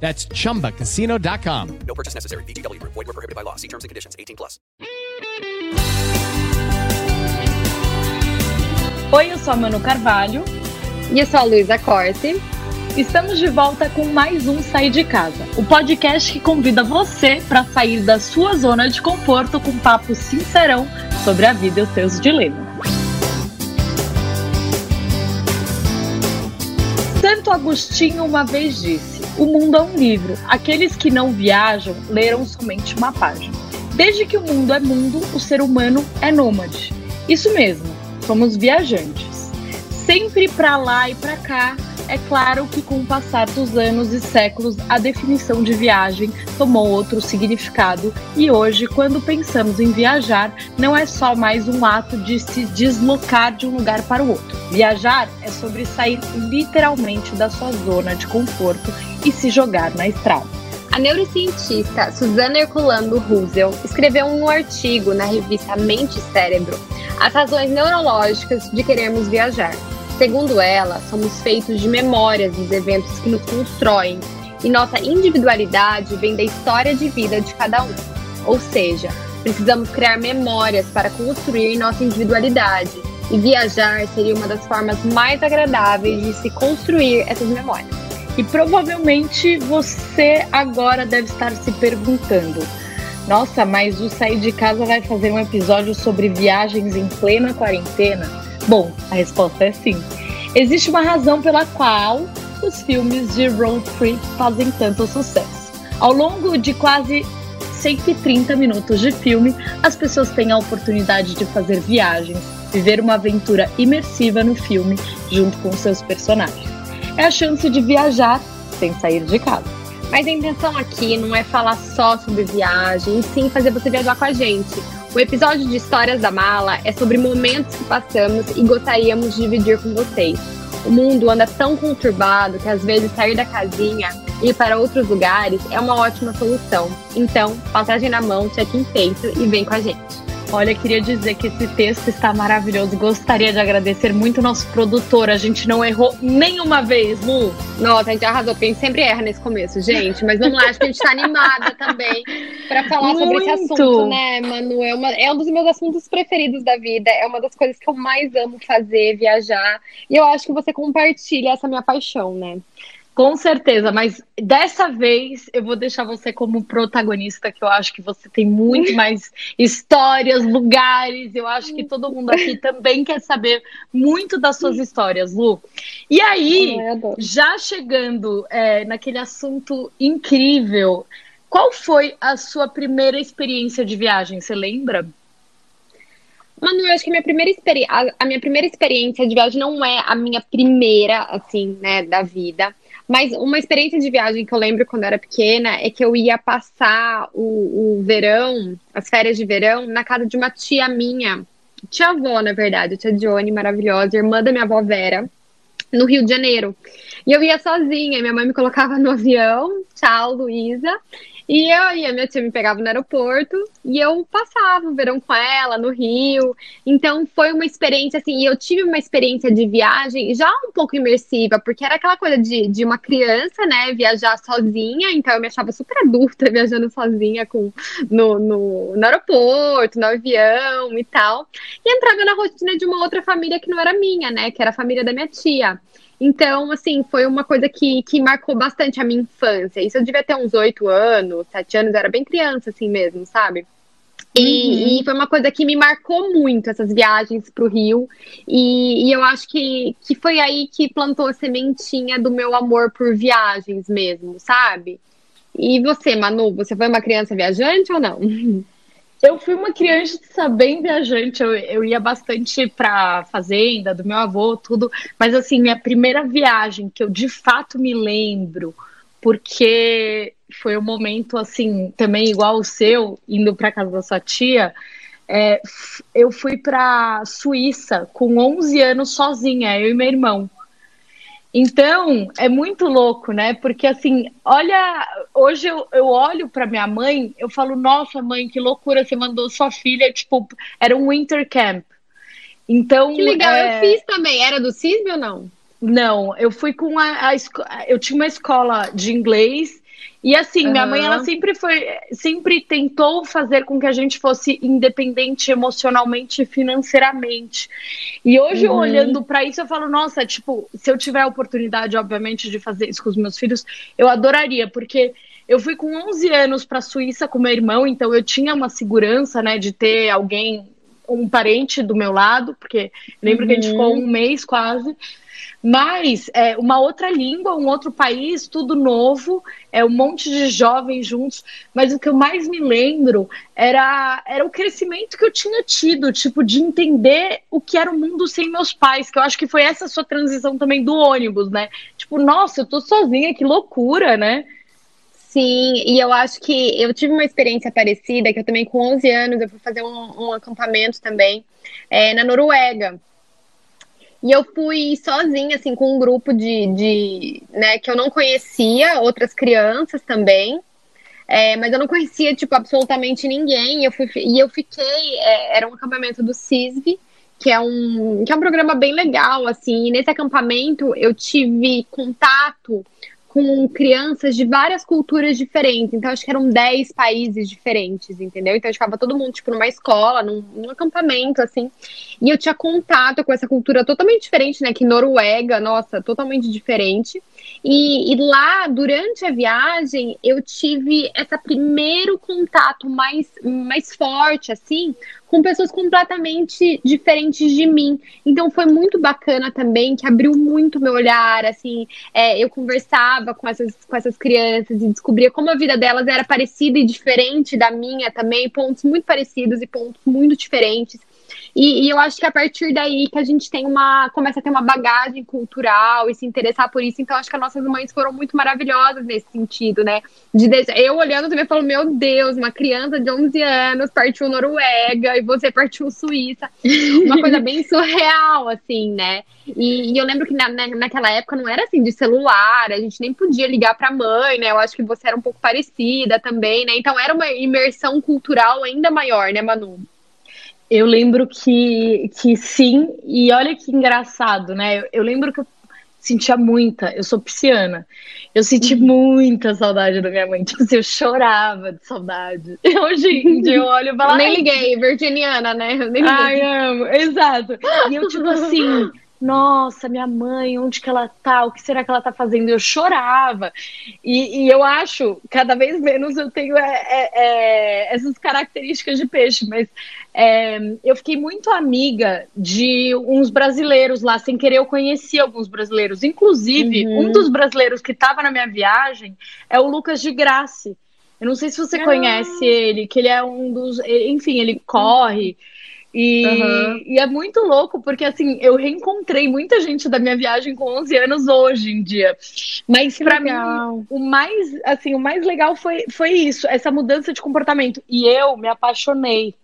That's chumbacasino.com. No purchase necessary. VGW Group. Void were prohibited by law. See terms and conditions. 18 plus. Oi, eu sou a Manu Carvalho. E eu sou a Luísa Corte. Estamos de volta com mais um Sair de Casa, o podcast que convida você para sair da sua zona de conforto com um papo sincerão sobre a vida e os seus dilemas. Santo Agostinho uma vez disse: O mundo é um livro. Aqueles que não viajam leram somente uma página. Desde que o mundo é mundo, o ser humano é nômade. Isso mesmo, somos viajantes. Sempre para lá e para cá. É claro que com o passar dos anos e séculos, a definição de viagem tomou outro significado e hoje, quando pensamos em viajar, não é só mais um ato de se deslocar de um lugar para o outro. Viajar é sobre sair literalmente da sua zona de conforto e se jogar na estrada. A neurocientista Susana Herculano Russell escreveu um artigo na revista Mente e Cérebro as razões neurológicas de querermos viajar. Segundo ela, somos feitos de memórias dos eventos que nos constroem e nossa individualidade vem da história de vida de cada um. Ou seja, precisamos criar memórias para construir nossa individualidade e viajar seria uma das formas mais agradáveis de se construir essas memórias. E provavelmente você agora deve estar se perguntando: nossa, mas o Sair de Casa vai fazer um episódio sobre viagens em plena quarentena? Bom, a resposta é sim. Existe uma razão pela qual os filmes de road trip fazem tanto sucesso. Ao longo de quase 130 minutos de filme, as pessoas têm a oportunidade de fazer viagens, viver uma aventura imersiva no filme junto com seus personagens. É a chance de viajar sem sair de casa. Mas a intenção aqui não é falar só sobre viagem, e sim fazer você viajar com a gente. O episódio de Histórias da Mala é sobre momentos que passamos e gostaríamos de dividir com vocês. O mundo anda tão conturbado que às vezes sair da casinha e ir para outros lugares é uma ótima solução. Então, passagem na mão, check-in feito e vem com a gente. Olha, queria dizer que esse texto está maravilhoso. Gostaria de agradecer muito o nosso produtor. A gente não errou nenhuma vez, Lu. Nossa, a gente arrasou, porque a gente sempre erra nesse começo, gente. Mas vamos lá, acho que a gente está animada também para falar muito. sobre esse assunto, né, Manu? É, uma, é um dos meus assuntos preferidos da vida. É uma das coisas que eu mais amo fazer, viajar. E eu acho que você compartilha essa minha paixão, né? Com certeza, mas dessa vez eu vou deixar você como protagonista, que eu acho que você tem muito mais histórias, lugares. Eu acho que todo mundo aqui também quer saber muito das suas histórias, Lu. E aí, já chegando é, naquele assunto incrível, qual foi a sua primeira experiência de viagem? Você lembra? Manu, eu acho que a minha primeira experiência, a minha primeira experiência de viagem não é a minha primeira, assim, né, da vida. Mas uma experiência de viagem que eu lembro quando eu era pequena é que eu ia passar o, o verão, as férias de verão, na casa de uma tia minha, tia avó, na verdade, tia Johnny, maravilhosa, irmã da minha avó Vera, no Rio de Janeiro. E eu ia sozinha, minha mãe me colocava no avião, tchau, Luísa, e e a minha tia me pegava no aeroporto e eu passava o verão com ela no Rio. Então foi uma experiência assim, eu tive uma experiência de viagem já um pouco imersiva, porque era aquela coisa de, de uma criança, né, viajar sozinha, então eu me achava super adulta viajando sozinha com, no, no, no aeroporto, no avião e tal. E entrava na rotina de uma outra família que não era minha, né, que era a família da minha tia. Então, assim, foi uma coisa que, que marcou bastante a minha infância. Isso eu devia ter uns oito anos, sete anos, eu era bem criança, assim mesmo, sabe? E, uhum. e, foi uma coisa que me marcou muito, essas viagens para o Rio. E, e, eu acho que, que foi aí que plantou a sementinha do meu amor por viagens mesmo, sabe? E você, Manu, você foi uma criança viajante ou não? Eu fui uma criança bem viajante, eu, eu ia bastante pra fazenda do meu avô, tudo, mas assim, minha primeira viagem que eu de fato me lembro porque foi um momento assim, também igual o seu, indo para casa da sua tia. É, eu fui para Suíça com 11 anos sozinha, eu e meu irmão. Então, é muito louco, né? Porque assim, olha, hoje eu, eu olho para minha mãe, eu falo, nossa, mãe, que loucura, você mandou sua filha, tipo, era um winter camp. Então, que legal, é... eu fiz também. Era do CISB ou não? Não, eu fui com a, a, eu tinha uma escola de inglês e assim, uhum. minha mãe ela sempre foi, sempre tentou fazer com que a gente fosse independente emocionalmente e financeiramente. E hoje uhum. olhando para isso eu falo, nossa, tipo, se eu tiver a oportunidade, obviamente, de fazer isso com os meus filhos, eu adoraria, porque eu fui com 11 anos para a Suíça com meu irmão, então eu tinha uma segurança, né, de ter alguém um parente do meu lado, porque lembro uhum. que a gente ficou uhum. um mês quase. Mas é, uma outra língua, um outro país, tudo novo, é um monte de jovens juntos. Mas o que eu mais me lembro era, era o crescimento que eu tinha tido, tipo, de entender o que era o mundo sem meus pais, que eu acho que foi essa sua transição também do ônibus, né? Tipo, nossa, eu tô sozinha, que loucura, né? Sim, e eu acho que eu tive uma experiência parecida, que eu também com 11 anos eu fui fazer um, um acampamento também é, na Noruega. E eu fui sozinha, assim, com um grupo de, de né, que eu não conhecia, outras crianças também. É, mas eu não conhecia, tipo, absolutamente ninguém. E eu, fui, e eu fiquei, é, era um acampamento do CISV, que é um, que é um programa bem legal, assim. E nesse acampamento eu tive contato com crianças de várias culturas diferentes. Então, acho que eram 10 países diferentes, entendeu? Então, ficava todo mundo, tipo, numa escola, num, num, acampamento, assim. E eu tinha contato com essa cultura totalmente diferente, né? Que Noruega, nossa, totalmente diferente. E, e lá, durante a viagem, eu tive esse primeiro contato mais, mais forte, assim, com pessoas completamente diferentes de mim. Então foi muito bacana também, que abriu muito meu olhar, assim, é, eu conversava com essas, com essas crianças e descobria como a vida delas era parecida e diferente da minha também, pontos muito parecidos e pontos muito diferentes. E, e, eu acho que a partir daí que a gente tem uma. começa a ter uma bagagem cultural e se interessar por isso. Então, acho que as nossas mães foram muito maravilhosas nesse sentido, né? De, eu olhando também falo, meu Deus, uma criança de 11 anos partiu Noruega e você partiu Suíça. Uma coisa bem surreal, assim, né? E, e eu lembro que na, na, naquela época não era assim de celular, a gente nem podia ligar pra mãe, né? Eu acho que você era um pouco parecida também, né? Então era uma imersão cultural ainda maior, né, Manu? Eu lembro que, que sim, e olha que engraçado, né? Eu, eu lembro que eu sentia muita, eu sou pisciana, eu senti uhum. muita saudade da minha mãe, tipo assim, eu chorava de saudade. Hoje em dia eu olho e falo... Nem liguei, virginiana, né? nem liguei. Ai, amo, exato. E eu tipo assim nossa, minha mãe, onde que ela tá? O que será que ela tá fazendo? Eu chorava. E, e eu acho, cada vez menos eu tenho é, é, é, essas características de peixe, mas é, eu fiquei muito amiga de uns brasileiros lá, sem querer eu conheci alguns brasileiros. Inclusive, uhum. um dos brasileiros que estava na minha viagem é o Lucas de Grace. Eu não sei se você ah. conhece ele, que ele é um dos. Enfim, ele corre. Uhum. E, uhum. e, é muito louco, porque assim, eu reencontrei muita gente da minha viagem com 11 anos hoje em dia. Mas para mim, o mais, assim, o mais legal foi, foi isso, essa mudança de comportamento. E eu me apaixonei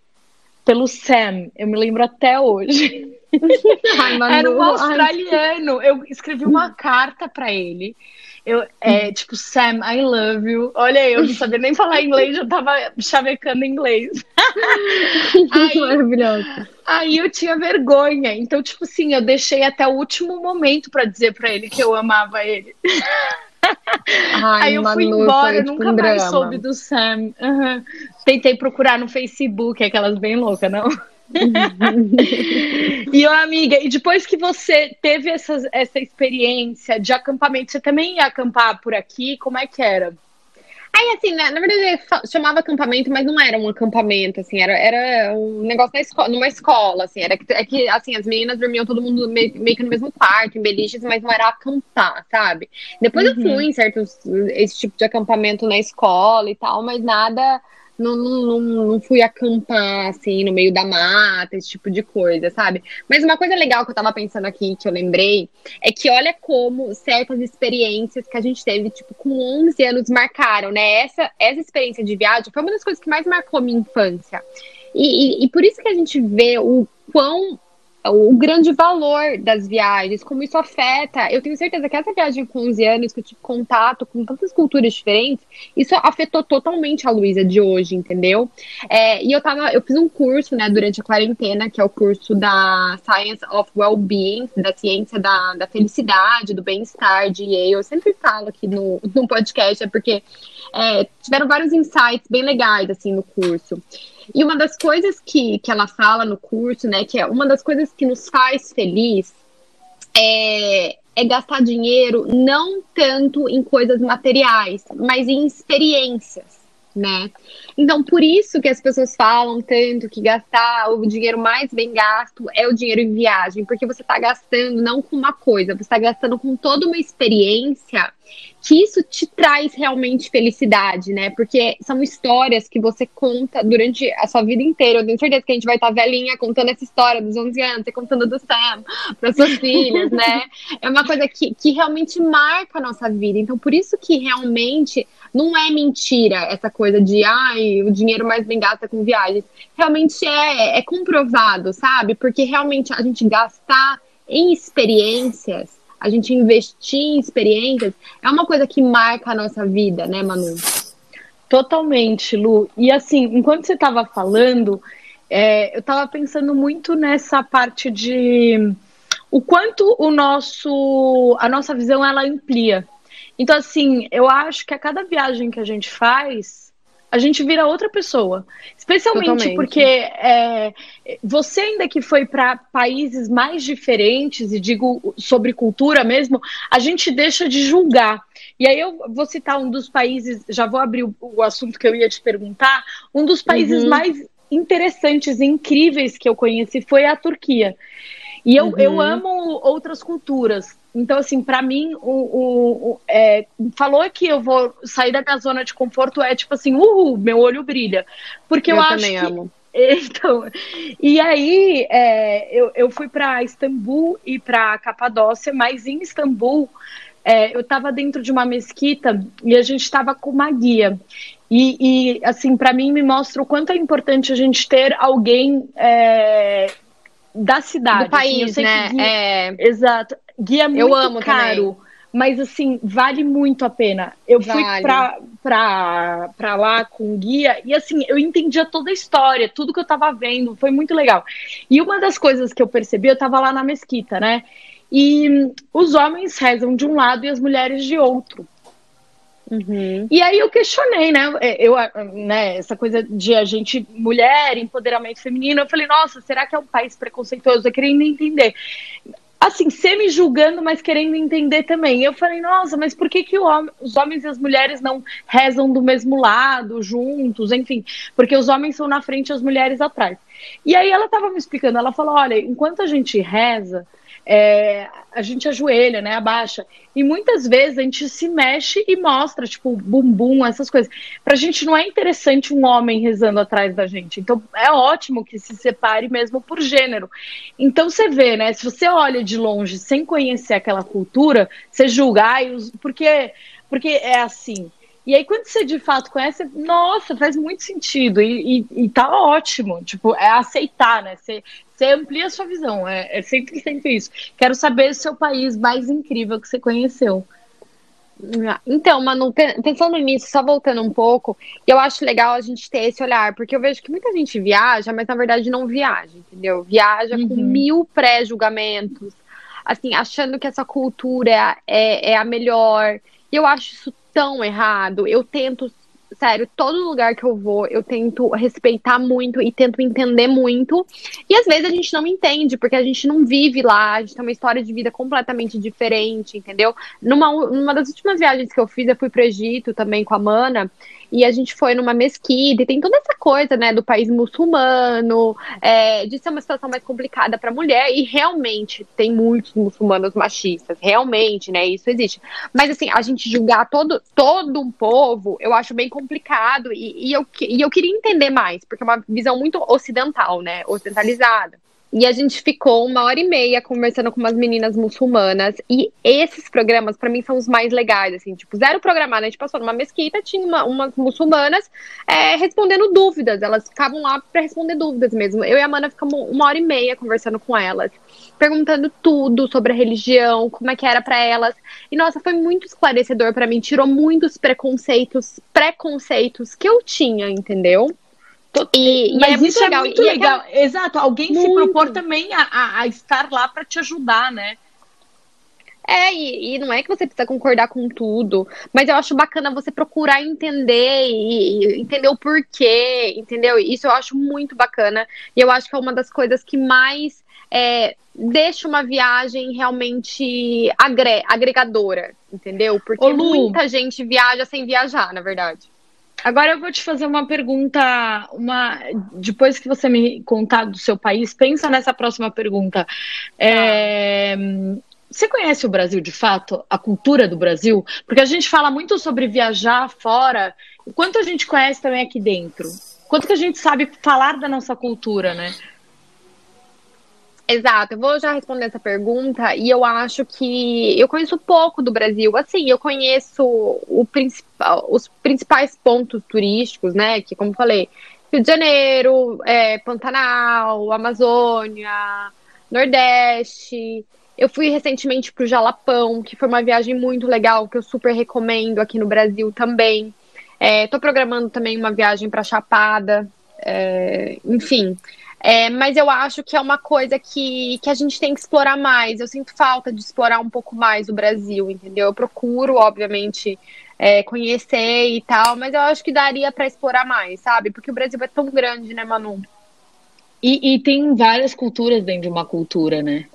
pelo Sam, eu me lembro até hoje. Ai, Era um australiano. Ai. Eu escrevi uma carta para ele. Eu, é, tipo, Sam, I love you. Olha, eu não sabia nem falar inglês, já tava chavecando inglês. aí, Maravilhosa. Aí eu tinha vergonha. Então, tipo assim, eu deixei até o último momento para dizer para ele que eu amava ele. Ai, aí eu fui embora, eu nunca um mais drama. soube do Sam. Uhum. Tentei procurar no Facebook, aquelas bem loucas, não? e, ó, amiga, e depois que você teve essa, essa experiência de acampamento, você também ia acampar por aqui? Como é que era? Aí, assim, na, na verdade, chamava acampamento, mas não era um acampamento, assim, era, era um negócio na escola, numa escola, assim, era que, é que, assim, as meninas dormiam todo mundo meio, meio que no mesmo quarto, em beliches, mas não era acampar, sabe? Depois uhum. eu fui em certos, esse tipo de acampamento na escola e tal, mas nada não, não, não, fui acampar, assim, no meio da mata, esse tipo de coisa, sabe? Mas uma coisa legal que eu tava pensando aqui, que eu lembrei, é que olha como certas experiências que a gente teve, tipo, com 11 anos marcaram, né? Essa, essa experiência de viagem foi uma das coisas que mais marcou minha infância. E, e, e por isso que a gente vê o quão o grande valor das viagens, como isso afeta. Eu tenho certeza que essa viagem com 11 anos, que eu tive contato com tantas culturas diferentes, isso afetou totalmente a Luísa de hoje, entendeu? É, e eu tava, eu fiz um curso, né, durante a quarentena, que é o curso da Science of Well-Being, da ciência da, da felicidade, do bem-estar de Yale. Eu sempre falo aqui no, no podcast, é porque é, tiveram vários insights bem legais, assim, no curso. E uma das coisas que, que ela fala no curso, né, que é uma das coisas que nos faz feliz é, é gastar dinheiro não tanto em coisas materiais, mas em experiências, né? Então, por isso que as pessoas falam tanto que gastar o dinheiro mais bem gasto é o dinheiro em viagem, porque você está gastando não com uma coisa, você está gastando com toda uma experiência que isso te traz realmente felicidade, né? Porque são histórias que você conta durante a sua vida inteira. Eu tenho certeza que a gente vai estar velhinha contando essa história dos 11 anos, você contando do Sam para suas filhas, né? É uma coisa que, que realmente marca a nossa vida. Então, por isso que realmente não é mentira essa coisa de, ai, o dinheiro mais bem gasto é com viagens. Realmente é, é comprovado, sabe? Porque realmente a gente gastar em experiências a gente investir em experiências é uma coisa que marca a nossa vida, né, Manu? Totalmente, Lu. E assim, enquanto você estava falando, é, eu estava pensando muito nessa parte de o quanto o nosso a nossa visão ela amplia. Então, assim, eu acho que a cada viagem que a gente faz, a gente vira outra pessoa. Especialmente Totalmente. porque é, você, ainda que foi para países mais diferentes, e digo sobre cultura mesmo, a gente deixa de julgar. E aí eu vou citar um dos países, já vou abrir o, o assunto que eu ia te perguntar, um dos países uhum. mais interessantes e incríveis que eu conheci foi a Turquia. E eu, uhum. eu amo outras culturas. Então, assim, para mim, o, o, o é, falou que eu vou sair da minha zona de conforto é tipo assim, uhul, meu olho brilha. Porque eu, eu acho também que, amo. Então, e aí é, eu, eu fui para Istambul e para Capadócia, mas em Istambul é, eu estava dentro de uma mesquita e a gente estava com uma guia. E, e assim, para mim, me mostra o quanto é importante a gente ter alguém é, da cidade. Do país, assim, né? Guia, é... Exato. Guia muito caro. Também. Mas assim, vale muito a pena. Eu vale. fui pra, pra, pra lá com guia e assim, eu entendia toda a história, tudo que eu tava vendo, foi muito legal. E uma das coisas que eu percebi, eu tava lá na mesquita, né? E os homens rezam de um lado e as mulheres de outro. Uhum. E aí eu questionei, né? É, eu, né? Essa coisa de a gente, mulher, empoderamento feminino, eu falei, nossa, será que é um país preconceituoso? Eu querendo entender. Assim, semi julgando, mas querendo entender também. Eu falei, nossa, mas por que, que os homens e as mulheres não rezam do mesmo lado, juntos, enfim? Porque os homens são na frente e as mulheres atrás. E aí ela estava me explicando, ela falou: olha, enquanto a gente reza, é, a gente ajoelha, né, abaixa. E muitas vezes a gente se mexe e mostra, tipo, bumbum, essas coisas. Pra gente não é interessante um homem rezando atrás da gente. Então é ótimo que se separe mesmo por gênero. Então você vê, né, se você olha de longe sem conhecer aquela cultura, você julga, ai, porque, porque é assim. E aí, quando você de fato conhece, nossa, faz muito sentido e, e, e tá ótimo. Tipo, é aceitar, né? Você, você amplia a sua visão. É, é sempre, sempre isso. Quero saber o seu país mais incrível que você conheceu. Então, Manu, pensando nisso, só voltando um pouco, eu acho legal a gente ter esse olhar, porque eu vejo que muita gente viaja, mas na verdade não viaja, entendeu? Viaja uhum. com mil pré-julgamentos, assim, achando que essa cultura é, é a melhor. E eu acho isso tão errado. Eu tento sério, todo lugar que eu vou, eu tento respeitar muito e tento entender muito. E às vezes a gente não entende, porque a gente não vive lá, a gente tem uma história de vida completamente diferente, entendeu? Numa, numa das últimas viagens que eu fiz, eu fui pro Egito também com a Mana. E a gente foi numa mesquita, e tem toda essa coisa, né, do país muçulmano, é, de ser uma situação mais complicada para a mulher, e realmente tem muitos muçulmanos machistas, realmente, né, isso existe. Mas, assim, a gente julgar todo, todo um povo, eu acho bem complicado, e, e eu, e eu queria entender mais, porque é uma visão muito ocidental, né, ocidentalizada. E a gente ficou uma hora e meia conversando com umas meninas muçulmanas. E esses programas, para mim, são os mais legais, assim, tipo, zero programado. A gente passou numa mesquita, tinha uma, umas muçulmanas é, respondendo dúvidas. Elas ficavam lá para responder dúvidas mesmo. Eu e a Mana ficamos uma hora e meia conversando com elas, perguntando tudo sobre a religião, como é que era para elas. E nossa, foi muito esclarecedor para mim, tirou muitos preconceitos, preconceitos que eu tinha, entendeu? E, Mas e é isso é legal. é muito legal. Aquela... Exato, alguém muito. se propor também a, a, a estar lá para te ajudar, né? É, e, e, não é que você precisa concordar com tudo, mas eu acho bacana você procurar entender e, e, entender o porquê, entendeu? Isso eu acho muito bacana. E eu acho que é uma das coisas que mais é, deixa uma viagem realmente agre agregadora, entendeu? Porque Ô, muita gente viaja sem viajar, na verdade. Agora eu vou te fazer uma pergunta, uma depois que você me contar do seu país, pensa nessa próxima pergunta. É, você conhece o Brasil de fato, a cultura do Brasil? Porque a gente fala muito sobre viajar fora. Quanto a gente conhece também aqui dentro? Quanto que a gente sabe falar da nossa cultura, né? Exato, eu vou já responder essa pergunta e eu acho que eu conheço pouco do Brasil. Assim, eu conheço principal, os principais pontos turísticos, né? Que, como falei, Rio de Janeiro, é, Pantanal, Amazônia, Nordeste. Eu fui recentemente para o Jalapão, que foi uma viagem muito legal, que eu super recomendo aqui no Brasil também. Estou é, programando também uma viagem para Chapada. É, enfim, é, mas eu acho que é uma coisa que, que a gente tem que explorar mais. Eu sinto falta de explorar um pouco mais o Brasil, entendeu? Eu procuro, obviamente, é, conhecer e tal, mas eu acho que daria para explorar mais, sabe? Porque o Brasil é tão grande, né, Manu? E, e, tem várias culturas dentro de uma cultura, né?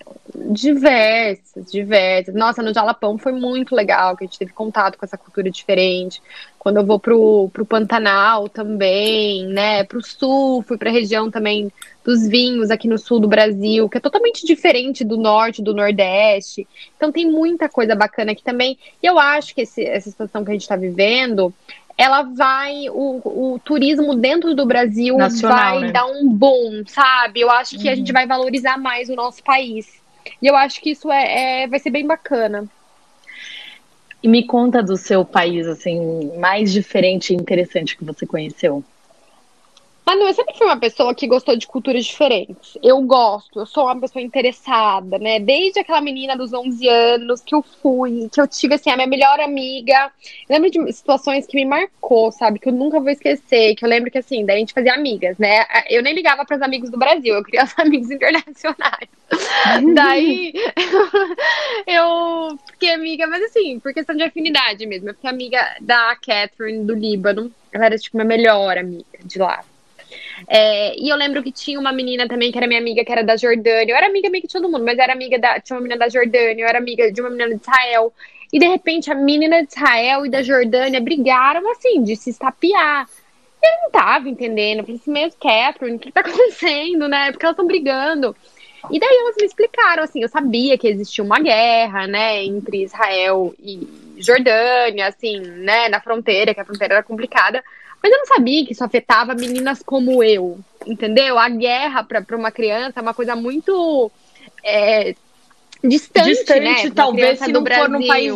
Diversas, diversas. Nossa, no Jalapão foi muito legal, que a gente teve contato com essa cultura diferente. Quando eu vou pro, pro Pantanal também, né? Pro sul, fui pra região também dos vinhos aqui no sul do Brasil, que é totalmente diferente do norte, do nordeste. Então tem muita coisa bacana aqui também. E eu acho que esse, essa situação que a gente está vivendo ela vai, o, o turismo dentro do Brasil Nacional, vai né? dar um boom, sabe? Eu acho que uhum. a gente uhum. vai valorizar mais o nosso país. E eu acho que isso é, é, vai ser bem bacana. E me conta do seu país, assim, mais diferente e interessante que você conheceu. Manu, eu sempre fui uma pessoa que gostou de culturas diferentes. Eu gosto, eu sou uma pessoa interessada, né? Desde aquela menina dos 11 anos que eu fui, que eu tive, assim, a minha melhor amiga. Eu lembro de situações que me marcou, sabe? Que eu nunca vou esquecer. Que eu lembro que, assim, daí a gente fazia amigas, né? Eu nem ligava para os amigos do Brasil, eu queria os amigos internacionais. daí eu fiquei amiga, mas assim, por questão de afinidade mesmo. Eu fiquei amiga da Catherine do Líbano. Ela era, tipo, minha melhor amiga de lá. É, e eu lembro que tinha uma menina também que era minha amiga, que era da Jordânia. Eu era amiga meio que de todo mundo, mas era amiga da. Tinha uma menina da Jordânia, eu era amiga de uma menina de Israel. E de repente a menina de Israel e da Jordânia brigaram assim, de se estapear. E eu não tava entendendo. Eu falei assim, mesmo Catherine, o que tá acontecendo, né? Porque elas estão brigando. E daí elas me explicaram, assim, eu sabia que existia uma guerra, né, entre Israel e Jordânia, assim, né, na fronteira, que a fronteira era complicada. Mas eu não sabia que isso afetava meninas como eu, entendeu? A guerra para uma criança é uma coisa muito é, distante, distante né? Talvez se não Brasil. for num país.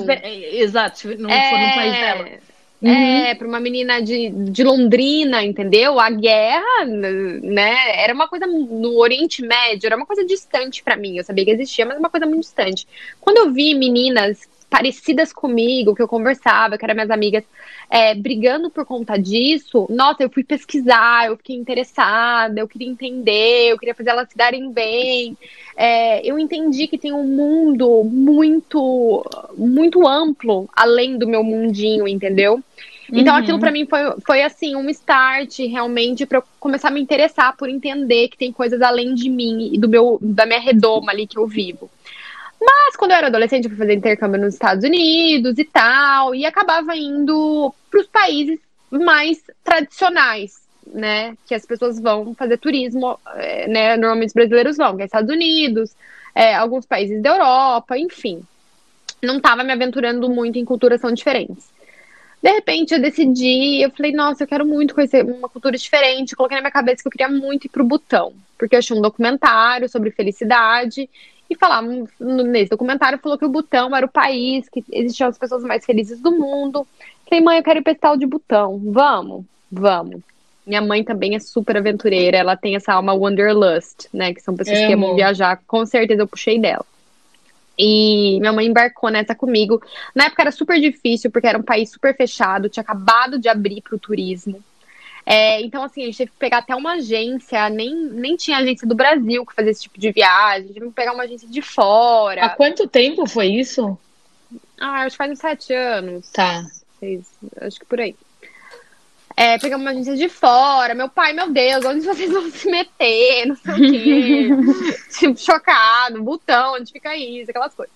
Exato, se não é... for num país dela. Uhum. É, para uma menina de, de Londrina, entendeu? A guerra, né, era uma coisa no Oriente Médio, era uma coisa distante para mim. Eu sabia que existia, mas uma coisa muito distante. Quando eu vi meninas parecidas comigo, que eu conversava, que eram minhas amigas, é, brigando por conta disso, nossa, eu fui pesquisar, eu fiquei interessada, eu queria entender, eu queria fazer elas se darem bem. É, eu entendi que tem um mundo muito, muito amplo além do meu mundinho, entendeu? Então uhum. aquilo para mim foi, foi assim, um start realmente para eu começar a me interessar por entender que tem coisas além de mim e do meu da minha redoma ali que eu vivo. Mas quando eu era adolescente, eu fui fazer intercâmbio nos Estados Unidos e tal, e acabava indo para os países mais tradicionais, né? Que as pessoas vão fazer turismo, é, né? Normalmente os brasileiros vão, que é Estados Unidos, é, alguns países da Europa, enfim. Não estava me aventurando muito em culturas tão diferentes. De repente eu decidi, eu falei, nossa, eu quero muito conhecer uma cultura diferente. Coloquei na minha cabeça que eu queria muito ir pro Butão, porque eu achei um documentário sobre felicidade e falar nesse documentário falou que o Butão era o país que existiam as pessoas mais felizes do mundo. Falei, mãe, eu quero ir pra tal de Butão. Vamos, vamos. Minha mãe também é super aventureira, ela tem essa alma wanderlust, né? Que são pessoas Amo. que amam viajar. Com certeza eu puxei dela. E minha mãe embarcou nessa comigo. Na época era super difícil, porque era um país super fechado, tinha acabado de abrir para o turismo. É, então, assim, a gente teve que pegar até uma agência, nem, nem tinha agência do Brasil que fazia esse tipo de viagem, tive que pegar uma agência de fora. Há quanto tempo foi isso? Ah, acho que faz uns sete anos. Tá. Seis, acho que por aí. É, pegamos uma agência de fora. Meu pai, meu Deus, onde vocês vão se meter? Não sei o quê. tipo, chocado, botão, onde fica isso, aquelas coisas.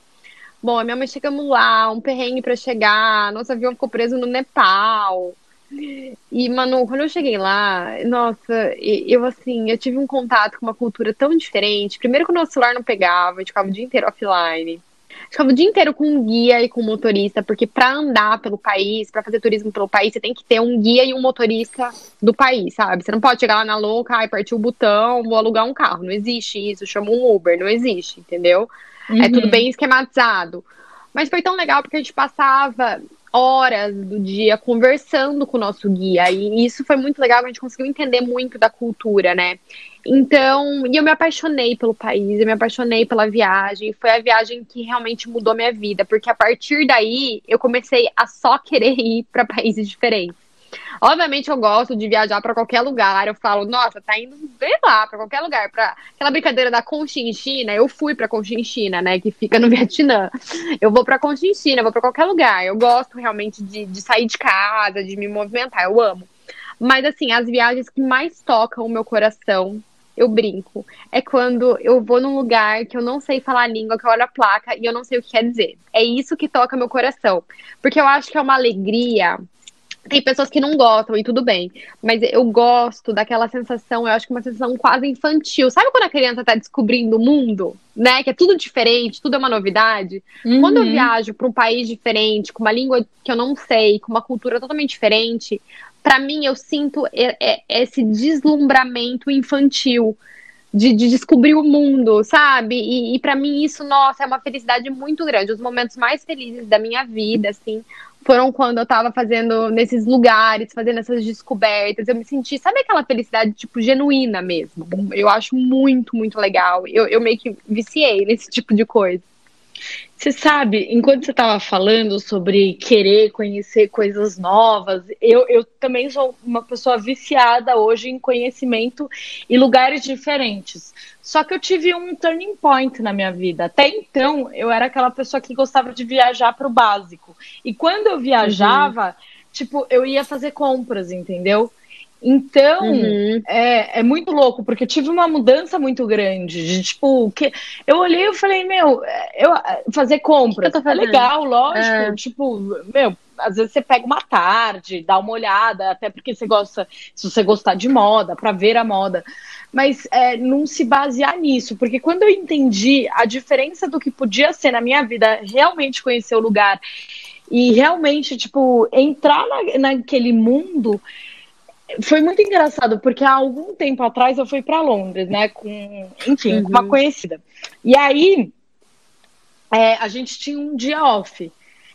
Bom, a minha mãe chegamos lá, um perrengue para chegar, nosso avião ficou preso no Nepal. E, Manu, quando eu cheguei lá, nossa, eu assim, eu tive um contato com uma cultura tão diferente. Primeiro que o nosso celular não pegava, a gente ficava o dia inteiro offline. Ficava o dia inteiro com um guia e com um motorista, porque para andar pelo país, para fazer turismo pelo país, você tem que ter um guia e um motorista do país, sabe? Você não pode chegar lá na louca e partir o botão, vou alugar um carro. Não existe isso, chama um Uber, não existe, entendeu? Uhum. É tudo uhum. bem esquematizado. Mas foi tão legal porque a gente passava horas do dia conversando com o nosso guia. E isso foi muito legal, a gente conseguiu entender muito da cultura, né? Então, e eu me apaixonei pelo país, eu me apaixonei pela viagem. Foi a viagem que realmente mudou minha vida, porque a partir daí eu comecei a só querer ir para países diferentes. Obviamente eu gosto de viajar para qualquer lugar. Eu falo, nossa, tá indo, sei lá, para qualquer lugar. Para aquela brincadeira da Conchinchina, eu fui para Conchinchina, né, que fica no Vietnã. Eu vou para Conchinchina, vou para qualquer lugar. Eu gosto realmente de, de sair de casa, de me movimentar. Eu amo. Mas assim, as viagens que mais tocam o meu coração eu brinco. É quando eu vou num lugar que eu não sei falar a língua, que eu olho a placa e eu não sei o que quer dizer. É isso que toca meu coração. Porque eu acho que é uma alegria tem pessoas que não gostam e tudo bem, mas eu gosto daquela sensação, eu acho que é uma sensação quase infantil. Sabe quando a criança tá descobrindo o mundo, né? Que é tudo diferente, tudo é uma novidade. Uhum. Quando eu viajo para um país diferente, com uma língua que eu não sei, com uma cultura totalmente diferente, para mim eu sinto esse deslumbramento infantil. De, de, descobrir o mundo, sabe? E, e para mim isso, nossa, é uma felicidade muito grande. Os momentos mais felizes da minha vida, assim, foram quando eu tava fazendo nesses lugares, fazendo essas descobertas. Eu me senti, sabe aquela felicidade, tipo, genuína mesmo? Eu acho muito, muito legal. Eu, eu meio que viciei nesse tipo de coisa. Você sabe, enquanto você estava falando sobre querer conhecer coisas novas, eu, eu também sou uma pessoa viciada hoje em conhecimento e lugares diferentes. Só que eu tive um turning point na minha vida. Até então, eu era aquela pessoa que gostava de viajar para o básico. E quando eu viajava, uhum. tipo, eu ia fazer compras, entendeu? Então, uhum. é, é muito louco, porque eu tive uma mudança muito grande. De, tipo, que eu olhei e falei, meu, eu fazer compras que que é legal, lógico. É. Tipo, meu, às vezes você pega uma tarde, dá uma olhada, até porque você gosta, se você gostar de moda, para ver a moda. Mas é, não se basear nisso, porque quando eu entendi a diferença do que podia ser na minha vida, realmente conhecer o lugar e realmente, tipo, entrar na, naquele mundo foi muito engraçado, porque há algum tempo atrás eu fui para Londres, né? Com, enfim, uhum. com uma uhum. conhecida. E aí é, a gente tinha um dia off.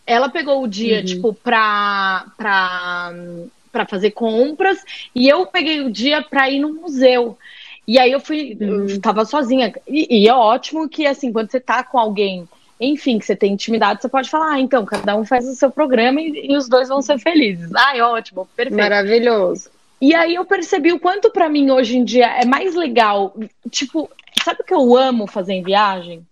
Ela pegou o dia, uhum. tipo, pra, pra, pra fazer compras, e eu peguei o dia pra ir no museu. E aí eu fui, uhum. eu tava sozinha. E, e, é ótimo que, assim, quando você tá com alguém, enfim, que você tem intimidade, você pode falar, ah, então, cada um faz o seu programa e, e os dois vão ser felizes. Ah, é ótimo, perfeito. Maravilhoso. E aí eu percebi o quanto para mim hoje em dia é mais legal. Tipo, sabe o que eu amo fazer em viagem?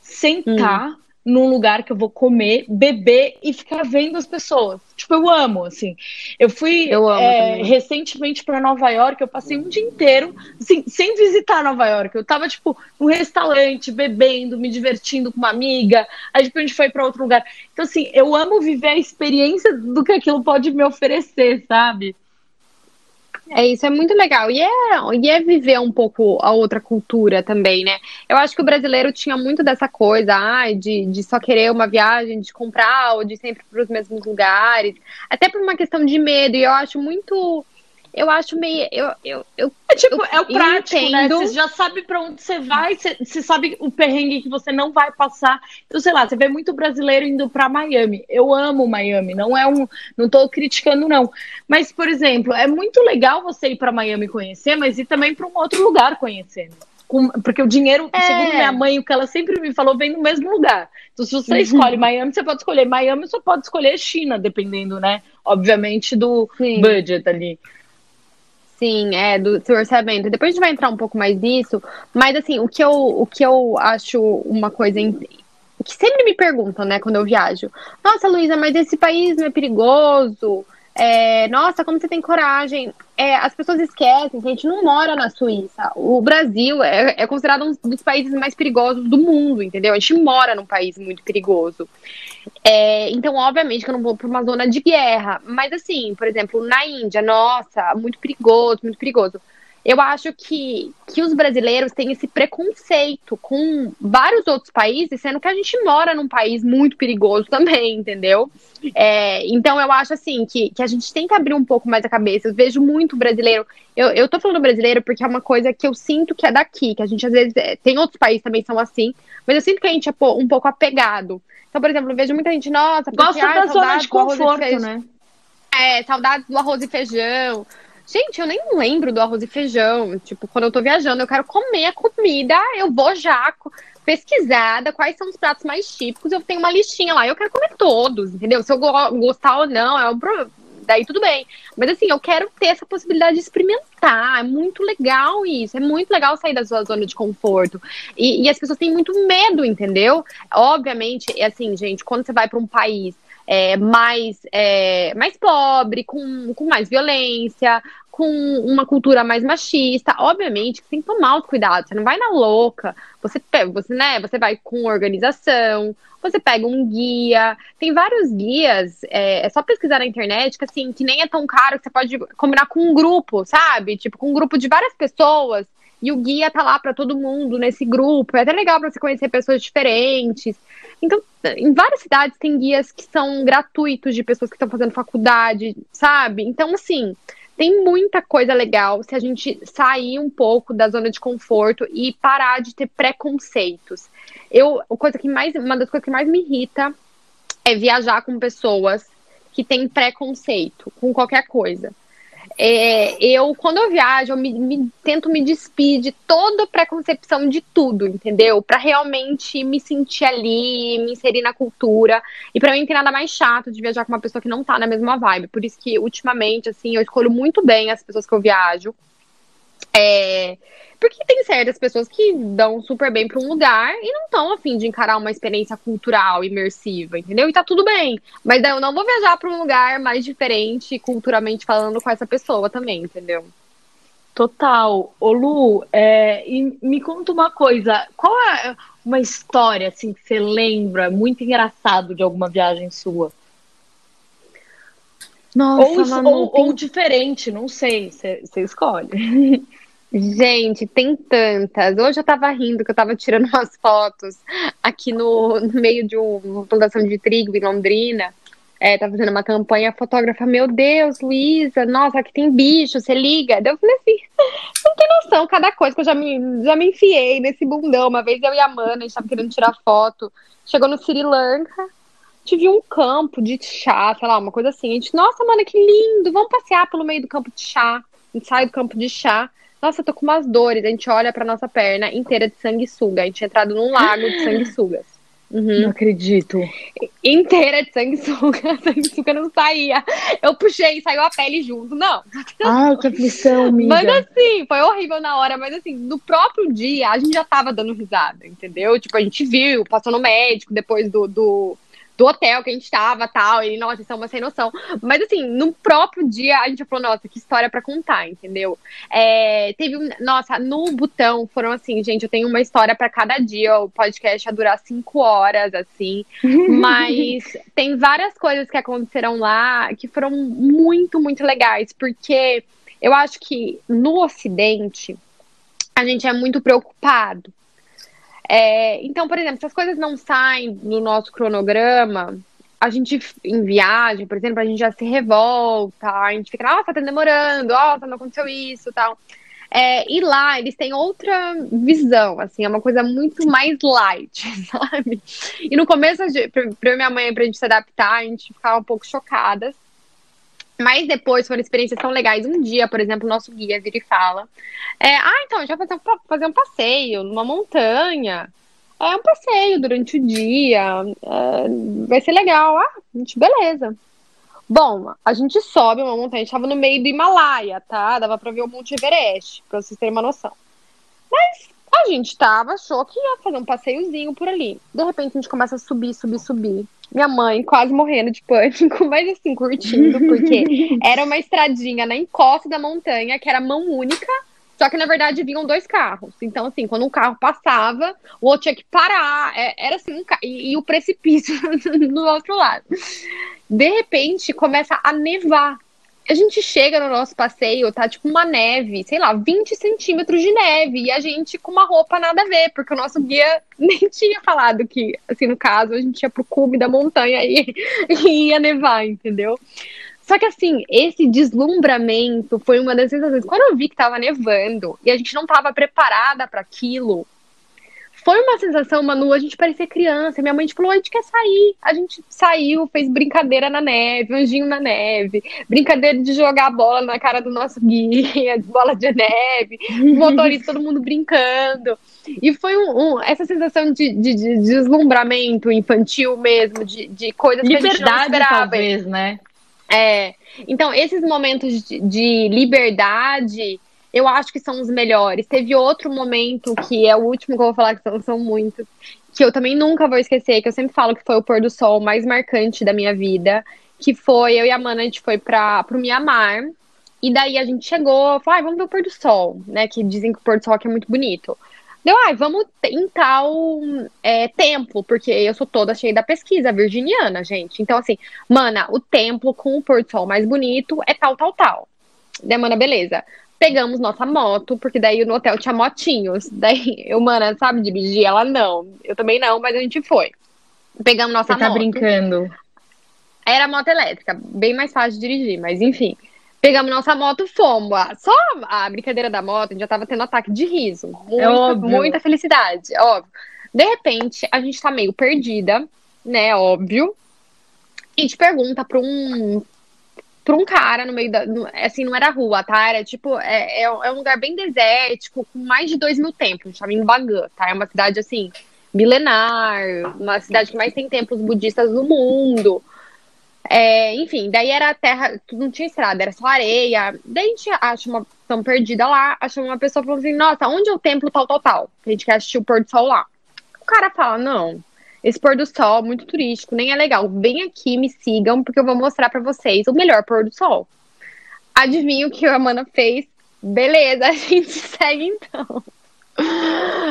Sentar hum. num lugar que eu vou comer, beber e ficar vendo as pessoas. Tipo, eu amo, assim. Eu fui Eu é, recentemente para Nova York, eu passei um dia inteiro, assim, sem visitar Nova York. Eu tava, tipo, num restaurante, bebendo, me divertindo com uma amiga. Aí, depois a gente foi para outro lugar. Então, assim, eu amo viver a experiência do que aquilo pode me oferecer, sabe? É isso, é muito legal. E é, e é viver um pouco a outra cultura também, né? Eu acho que o brasileiro tinha muito dessa coisa, ai, de, de só querer uma viagem, de comprar, ou de sempre para os mesmos lugares. Até por uma questão de medo. E eu acho muito. Eu acho meio. Eu, eu, eu, É tipo, eu- é o prático, né? entendo. Você já sabe pra onde você vai, você, você sabe o perrengue que você não vai passar. Então, sei lá, você vê muito brasileiro indo pra Miami. Eu amo Miami, não é um, não tô criticando não. Mas, por exemplo, é muito legal você ir pra Miami conhecer, mas ir também pra um outro lugar conhecer. né? Com- porque o dinheiro, É. segundo minha mãe, o que ela sempre me falou, vem no mesmo lugar. Então, se você escolhe Miami, você pode escolher Miami, você pode escolher China, dependendo, né? Obviamente do Sim. budget ali. Sim, é, do seu orçamento. Depois a gente vai entrar um pouco mais nisso, mas assim, o que eu, o que eu acho uma coisa que sempre me perguntam, né, quando eu viajo. Nossa, Luísa, mas esse país não é perigoso? É, nossa, como você tem coragem? É, as pessoas esquecem que a gente não mora na Suíça. O Brasil é, é considerado um dos países mais perigosos do mundo, entendeu? A gente mora num país muito perigoso. É, então, obviamente, que eu não vou para uma zona de guerra. Mas, assim, por exemplo, na Índia, nossa, muito perigoso, muito perigoso. Eu acho que, que os brasileiros têm esse preconceito com vários outros países, sendo que a gente mora num país muito perigoso também, entendeu? É, então, eu acho, assim, que, que a gente tem que abrir um pouco mais a cabeça. Eu vejo muito brasileiro. Eu, eu tô falando brasileiro porque é uma coisa que eu sinto que é daqui, que a gente, às vezes, é, tem outros países também que são assim, mas eu sinto que a gente é um pouco apegado. Então, por exemplo, eu vejo muita gente, nossa, porque, Gosta ai, da zona saudades de conforto, né? É, saudades do arroz e feijão. Gente, eu nem lembro do arroz e feijão. Tipo, quando eu tô viajando, eu quero comer a comida, eu vou já pesquisada, quais são os pratos mais típicos, eu tenho uma listinha lá, eu quero comer todos, entendeu? Se eu go- gostar ou não, é um pro- daí tudo bem. Mas assim, eu quero ter essa possibilidade de experimentar. É muito legal isso. É muito legal sair da sua zona de conforto. E, e as pessoas têm muito medo, entendeu? Obviamente, é assim, gente, quando você vai para um país é, mais, é, mais pobre, com, com mais violência, com uma cultura mais machista, obviamente que tem que tomar os cuidados, você não vai na louca, você, você, né, você vai com organização, você pega um guia, tem vários guias, é, é só pesquisar na internet, que assim, que nem é tão caro, que você pode combinar com um grupo, sabe? Tipo, com um grupo de várias pessoas, e o guia tá lá para todo mundo nesse grupo, é até legal para você conhecer pessoas diferentes. Então, em várias cidades tem guias que são gratuitos de pessoas que estão fazendo faculdade, sabe? Então, assim, tem muita coisa legal se a gente sair um pouco da zona de conforto e parar de ter preconceitos. Eu, coisa que mais, uma das coisas que mais me irrita é viajar com pessoas que têm preconceito com qualquer coisa. É, eu, quando eu viajo, eu me, me- tento me despir de toda preconcepção de tudo, entendeu? Pra realmente me sentir ali, me inserir na cultura. E pra mim não tem nada mais chato de viajar com uma pessoa que não tá na mesma vibe. Por isso que, ultimamente, assim, eu escolho muito bem as pessoas que eu viajo. É, porque tem certas pessoas que dão super bem pra um lugar e não estão afim de encarar uma experiência cultural imersiva, entendeu? E tá tudo bem. Mas daí eu não vou viajar pra um lugar mais diferente, culturalmente falando, com essa pessoa também, entendeu? Total. Ô Lu, é, e me conta uma coisa. Qual é uma história assim que você lembra muito engraçado de alguma viagem sua? Nossa, ou, Manu, ou, tem- ou diferente, não sei. Você você escolhe. Gente, tem tantas. Hoje eu tava rindo que eu tava tirando umas fotos aqui no, no meio de um- uma plantação de trigo em Londrina. É, tava fazendo uma campanha, a fotógrafa, meu Deus, Luísa, nossa, aqui tem bicho, você liga? Daí eu falei assim, não tem noção, cada coisa que eu já me, já me enfiei nesse bundão. Uma vez eu e a Mana, a gente tava querendo tirar foto, chegou no Sri Lanka, tive um campo de chá, sei lá, uma coisa assim. A gente, nossa, mana, que lindo, vamos passear pelo meio do campo de chá. A gente sai do campo de chá. Nossa, eu tô com umas dores. A gente olha pra nossa perna inteira de sanguessuga. A gente tinha entrado num lago de sanguessugas. Uhum. Não acredito. Inteira de sanguessuga. A sanguessuga não saía. Eu puxei e saiu a pele junto. Não. Ai, que aflição, amiga. Mas assim, foi horrível na hora, mas assim, no próprio dia a gente já tava dando risada, entendeu? Tipo, a gente viu, passou no médico depois do, do, do hotel que a gente tava tal, e nossa, isso é uma sem noção. Mas assim, no próprio dia a gente falou, nossa, que história para contar, entendeu? É, teve um, nossa, no botão foram assim, gente, eu tenho uma história para cada dia, o podcast ia durar cinco horas, assim, mas tem várias coisas que aconteceram lá que foram muito, muito legais, porque eu acho que no Ocidente a gente é muito preocupado. É, então, por exemplo, se as coisas não saem no nosso cronograma, a gente, em viagem, por exemplo, a gente já se revolta, a gente fica, nossa, tá demorando, nossa, não aconteceu isso tal. É, e lá eles têm outra visão, assim, é uma coisa muito mais light, sabe? E no começo, pra e minha mãe, pra gente se adaptar, a gente ficava um pouco chocadas. Mas depois foram experiências tão legais. Um dia, por exemplo, o nosso guia vira e fala: é, Ah, então a gente vai fazer um, fazer um passeio numa montanha. É um passeio durante o dia. É, vai ser legal. Ah, gente, beleza. Bom, a gente sobe uma montanha. A gente tava no meio do Himalaia, tá? Dava pra ver o Monte Everest, pra vocês terem uma noção. Mas a gente tava, achou que ia fazer um passeiozinho por ali. De repente a gente começa a subir, subir, subir minha mãe quase morrendo de pânico, mas assim, curtindo, porque era uma estradinha na encosta da montanha, que era mão única, só que na verdade vinham dois carros. Então, assim, quando um carro passava, o outro tinha que parar. É, era assim, um ca... e, e o precipício do outro lado. De repente, começa a nevar a gente chega no nosso passeio, tá tipo uma neve, sei lá, 20 centímetros de neve, e a gente com uma roupa nada a ver, porque o nosso guia nem tinha falado que, assim, no caso, a gente ia pro cume da montanha e, e ia nevar, entendeu? Só que assim, esse deslumbramento foi uma das sensações. Quando eu vi que tava nevando e a gente não tava preparada para aquilo, foi uma sensação, Manu, a gente parecia criança. Minha mãe falou: a gente quer sair. A gente saiu, fez brincadeira na neve, anjinho na neve, brincadeira de jogar bola na cara do nosso guia, bola de neve, motorista, todo mundo brincando. E foi um, um, essa sensação de, de, de, deslumbramento infantil mesmo, de, de coisas Liberdade, que a gente não esperava. talvez, né? É. Então, esses momentos de, de liberdade eu acho que são os melhores. Teve outro momento, que é o último que eu vou falar, que são, são muitos, que eu também nunca vou esquecer, que eu sempre falo que foi o pôr do sol mais marcante da minha vida, que foi eu e a Mana, a gente foi para pro Mianmar, e daí a gente chegou, falou, ah, vamos ver o pôr do sol, né, que dizem que o pôr do sol aqui é muito bonito. Deu, ai, ah, vamos em tal é, templo, porque eu sou toda cheia da pesquisa virginiana, gente. Então, assim, mana, o templo com o pôr do sol mais bonito é tal, tal, tal. Daí, mana, beleza pegamos nossa moto, porque daí no hotel tinha motinhos. Daí eu, mana, sabe dirigir? Ela não. Eu também não, mas a gente foi. Pegamos nossa Você tá moto. brincando. Era moto elétrica, bem mais fácil de dirigir, mas enfim. Pegamos nossa moto, fomos. Só a brincadeira da moto, a gente já tava tendo ataque de riso. Muita, É óbvio. muita felicidade, óbvio. De repente, a gente tá meio perdida, né? Óbvio. A gente pergunta pra um, pra um cara no meio da. assim, não era rua, tá? Era tipo. É, é, é um lugar bem desértico, com mais de dois mil templos. A gente tava em Bagan, tá? É uma cidade assim, milenar, uma cidade que mais tem templos budistas no mundo. É, enfim, daí era terra, não tinha estrada, era só areia. Daí a gente acha uma. Estamos perdida lá, achamos uma pessoa falando assim: nossa, onde é o templo tal, tal, tal? A gente quer assistir o pôr do sol lá. O cara fala: não, esse pôr do sol muito turístico, nem é legal. Vem aqui, me sigam, porque eu vou mostrar pra vocês o melhor pôr do sol. Adivinha o que a Amanda fez? Beleza, a gente segue então.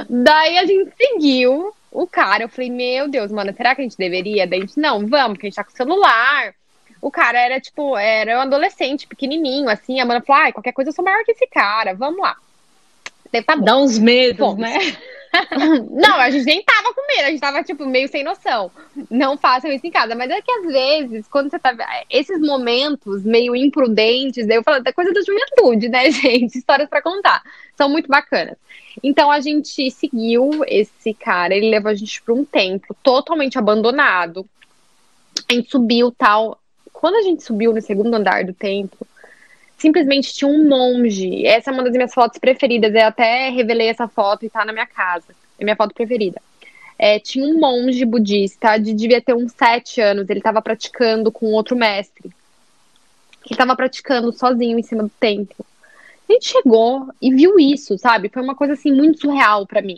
Daí a gente seguiu o cara. Eu falei, meu Deus, mano, será que a gente deveria? Daí a gente, não, vamos, porque a gente tá com celular. O cara era, tipo, era um adolescente pequenininho, assim. A Amanda falou, ai, qualquer coisa eu sou maior que esse cara, vamos lá. Daí tá bom. Dá uns medos, Fomos. né? Não, a gente nem tava com medo, a gente tava, tipo, meio sem noção. Não façam isso em casa. Mas é que às vezes, quando você tá. Esses momentos meio imprudentes, eu falo, da coisa da juventude, né, gente? Histórias pra contar. São muito bacanas. Então a gente seguiu esse cara, ele levou a gente pra um templo totalmente abandonado. A gente subiu tal. Quando a gente subiu no segundo andar do templo, simplesmente tinha um monge. Essa é uma das minhas fotos preferidas. Eu até revelei essa foto e tá na minha casa. É minha foto preferida. é, tinha um monge budista de devia ter uns sete anos. Ele estava praticando com outro mestre. Ele estava praticando sozinho em cima do templo. A gente chegou e viu isso, sabe? Foi uma coisa assim muito surreal para mim.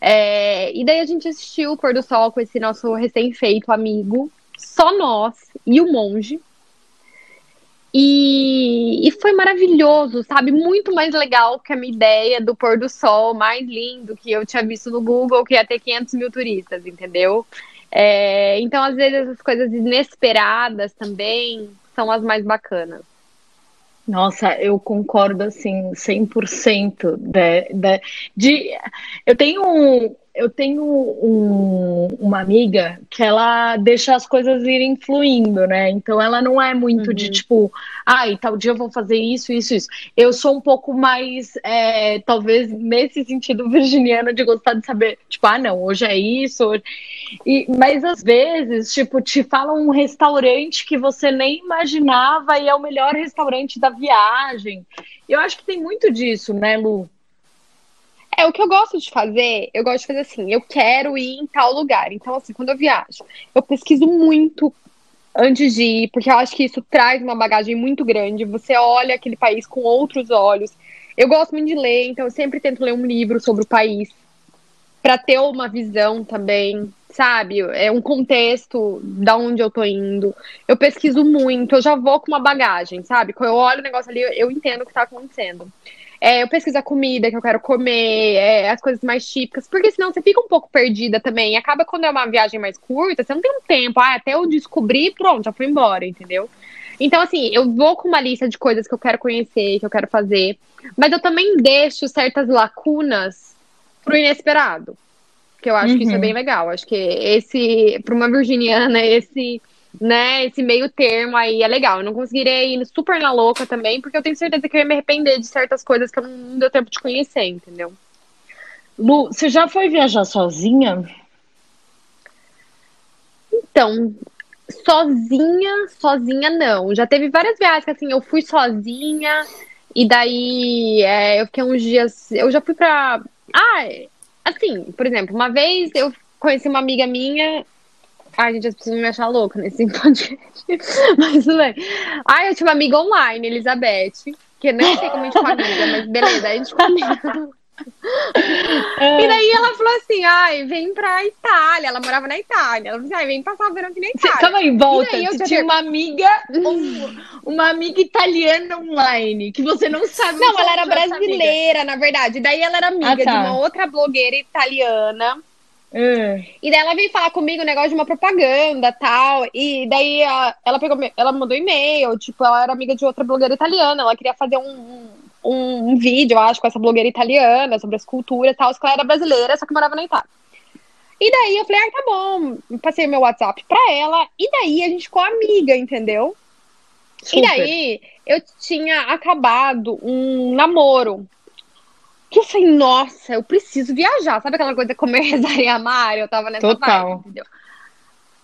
É, e daí a gente assistiu o pôr do sol com esse nosso recém-feito amigo, só nós e o monge. E, e, foi maravilhoso, sabe? Muito mais legal que a minha ideia do pôr do sol mais lindo que eu tinha visto no Google, que ia ter 500 mil turistas, entendeu? É, então, às vezes, essas coisas inesperadas também são as mais bacanas. Nossa, eu concordo assim 100% de, de, de eu tenho eu tenho um, uma amiga que ela deixa as coisas irem fluindo, né? Então ela não é muito uhum. de tipo, ai, ah, tal dia eu vou fazer isso, isso, isso. Eu sou um pouco mais, é, talvez nesse sentido virginiano de gostar de saber, tipo, ah, não, hoje é isso. Hoje... E, mas às vezes, tipo, te falam um restaurante que você nem imaginava e é o melhor restaurante da viagem. Eu acho que tem muito disso, né, Lu? É, o que eu gosto de fazer, eu gosto de fazer assim, eu quero ir em tal lugar. Então, assim, quando eu viajo, eu pesquiso muito antes de ir, porque eu acho que isso traz uma bagagem muito grande. Você olha aquele país com outros olhos. Eu gosto muito de ler, então eu sempre tento ler um livro sobre o país para ter uma visão também, sabe? É um contexto da onde eu tô indo. Eu pesquiso muito, eu já vou com uma bagagem, sabe? Quando eu olho o negócio ali, eu entendo o que tá acontecendo. É, eu pesquiso a comida que eu quero comer, é, as coisas mais típicas, porque senão você fica um pouco perdida também. E acaba quando é uma viagem mais curta, você não tem um tempo, ah, até eu descobrir, pronto, já fui embora, entendeu? Então, assim, eu vou com uma lista de coisas que eu quero conhecer, que eu quero fazer, mas eu também deixo certas lacunas pro inesperado. Que eu acho uhum. que isso é uhum. bem legal. Acho que esse, para uma virginiana, esse né, esse meio termo aí é legal. Eu não conseguirei ir super na louca também, porque eu tenho certeza que eu ia me arrepender de certas coisas que eu não deu tempo de conhecer, entendeu? Lu, você já foi viajar sozinha? Então, sozinha, sozinha não. Já teve várias viagens que assim, eu fui sozinha, e daí é, eu fiquei uns dias. Eu já fui pra. Ah, assim, por exemplo, uma vez eu conheci uma amiga minha Ai, gente, as pessoas me achar louca nesse podcast. Mas tudo bem. Ai, eu tinha uma amiga online, Elizabeth, que nem sei como a gente amiga, mas beleza, a gente amiga. É. E daí ela falou assim: ai, vem pra Itália. Ela morava na Itália. Ela falou assim: ai, vem passar o verão aqui na Itália. Calma aí, volta. Aí, eu tinha uma amiga, um, uma amiga italiana online, que você não sabe. Não, ela era brasileira, na verdade. Daí ela era amiga ah, tá. de uma outra blogueira italiana Hum. E daí ela veio falar comigo um negócio de uma propaganda tal. E daí a, ela pegou, ela mandou e-mail, tipo, ela era amiga de outra blogueira italiana, ela queria fazer um, um, um vídeo, eu acho, com essa blogueira italiana sobre as culturas e tal, que ela era brasileira, só que morava na Itália. E daí eu falei, ah, tá bom, passei meu WhatsApp pra ela, e daí a gente ficou amiga, entendeu? Super. E daí eu tinha acabado um namoro que eu falei, nossa, eu preciso viajar. Sabe aquela coisa comer, rezar e amar? Eu tava nessa Total. vibe, entendeu?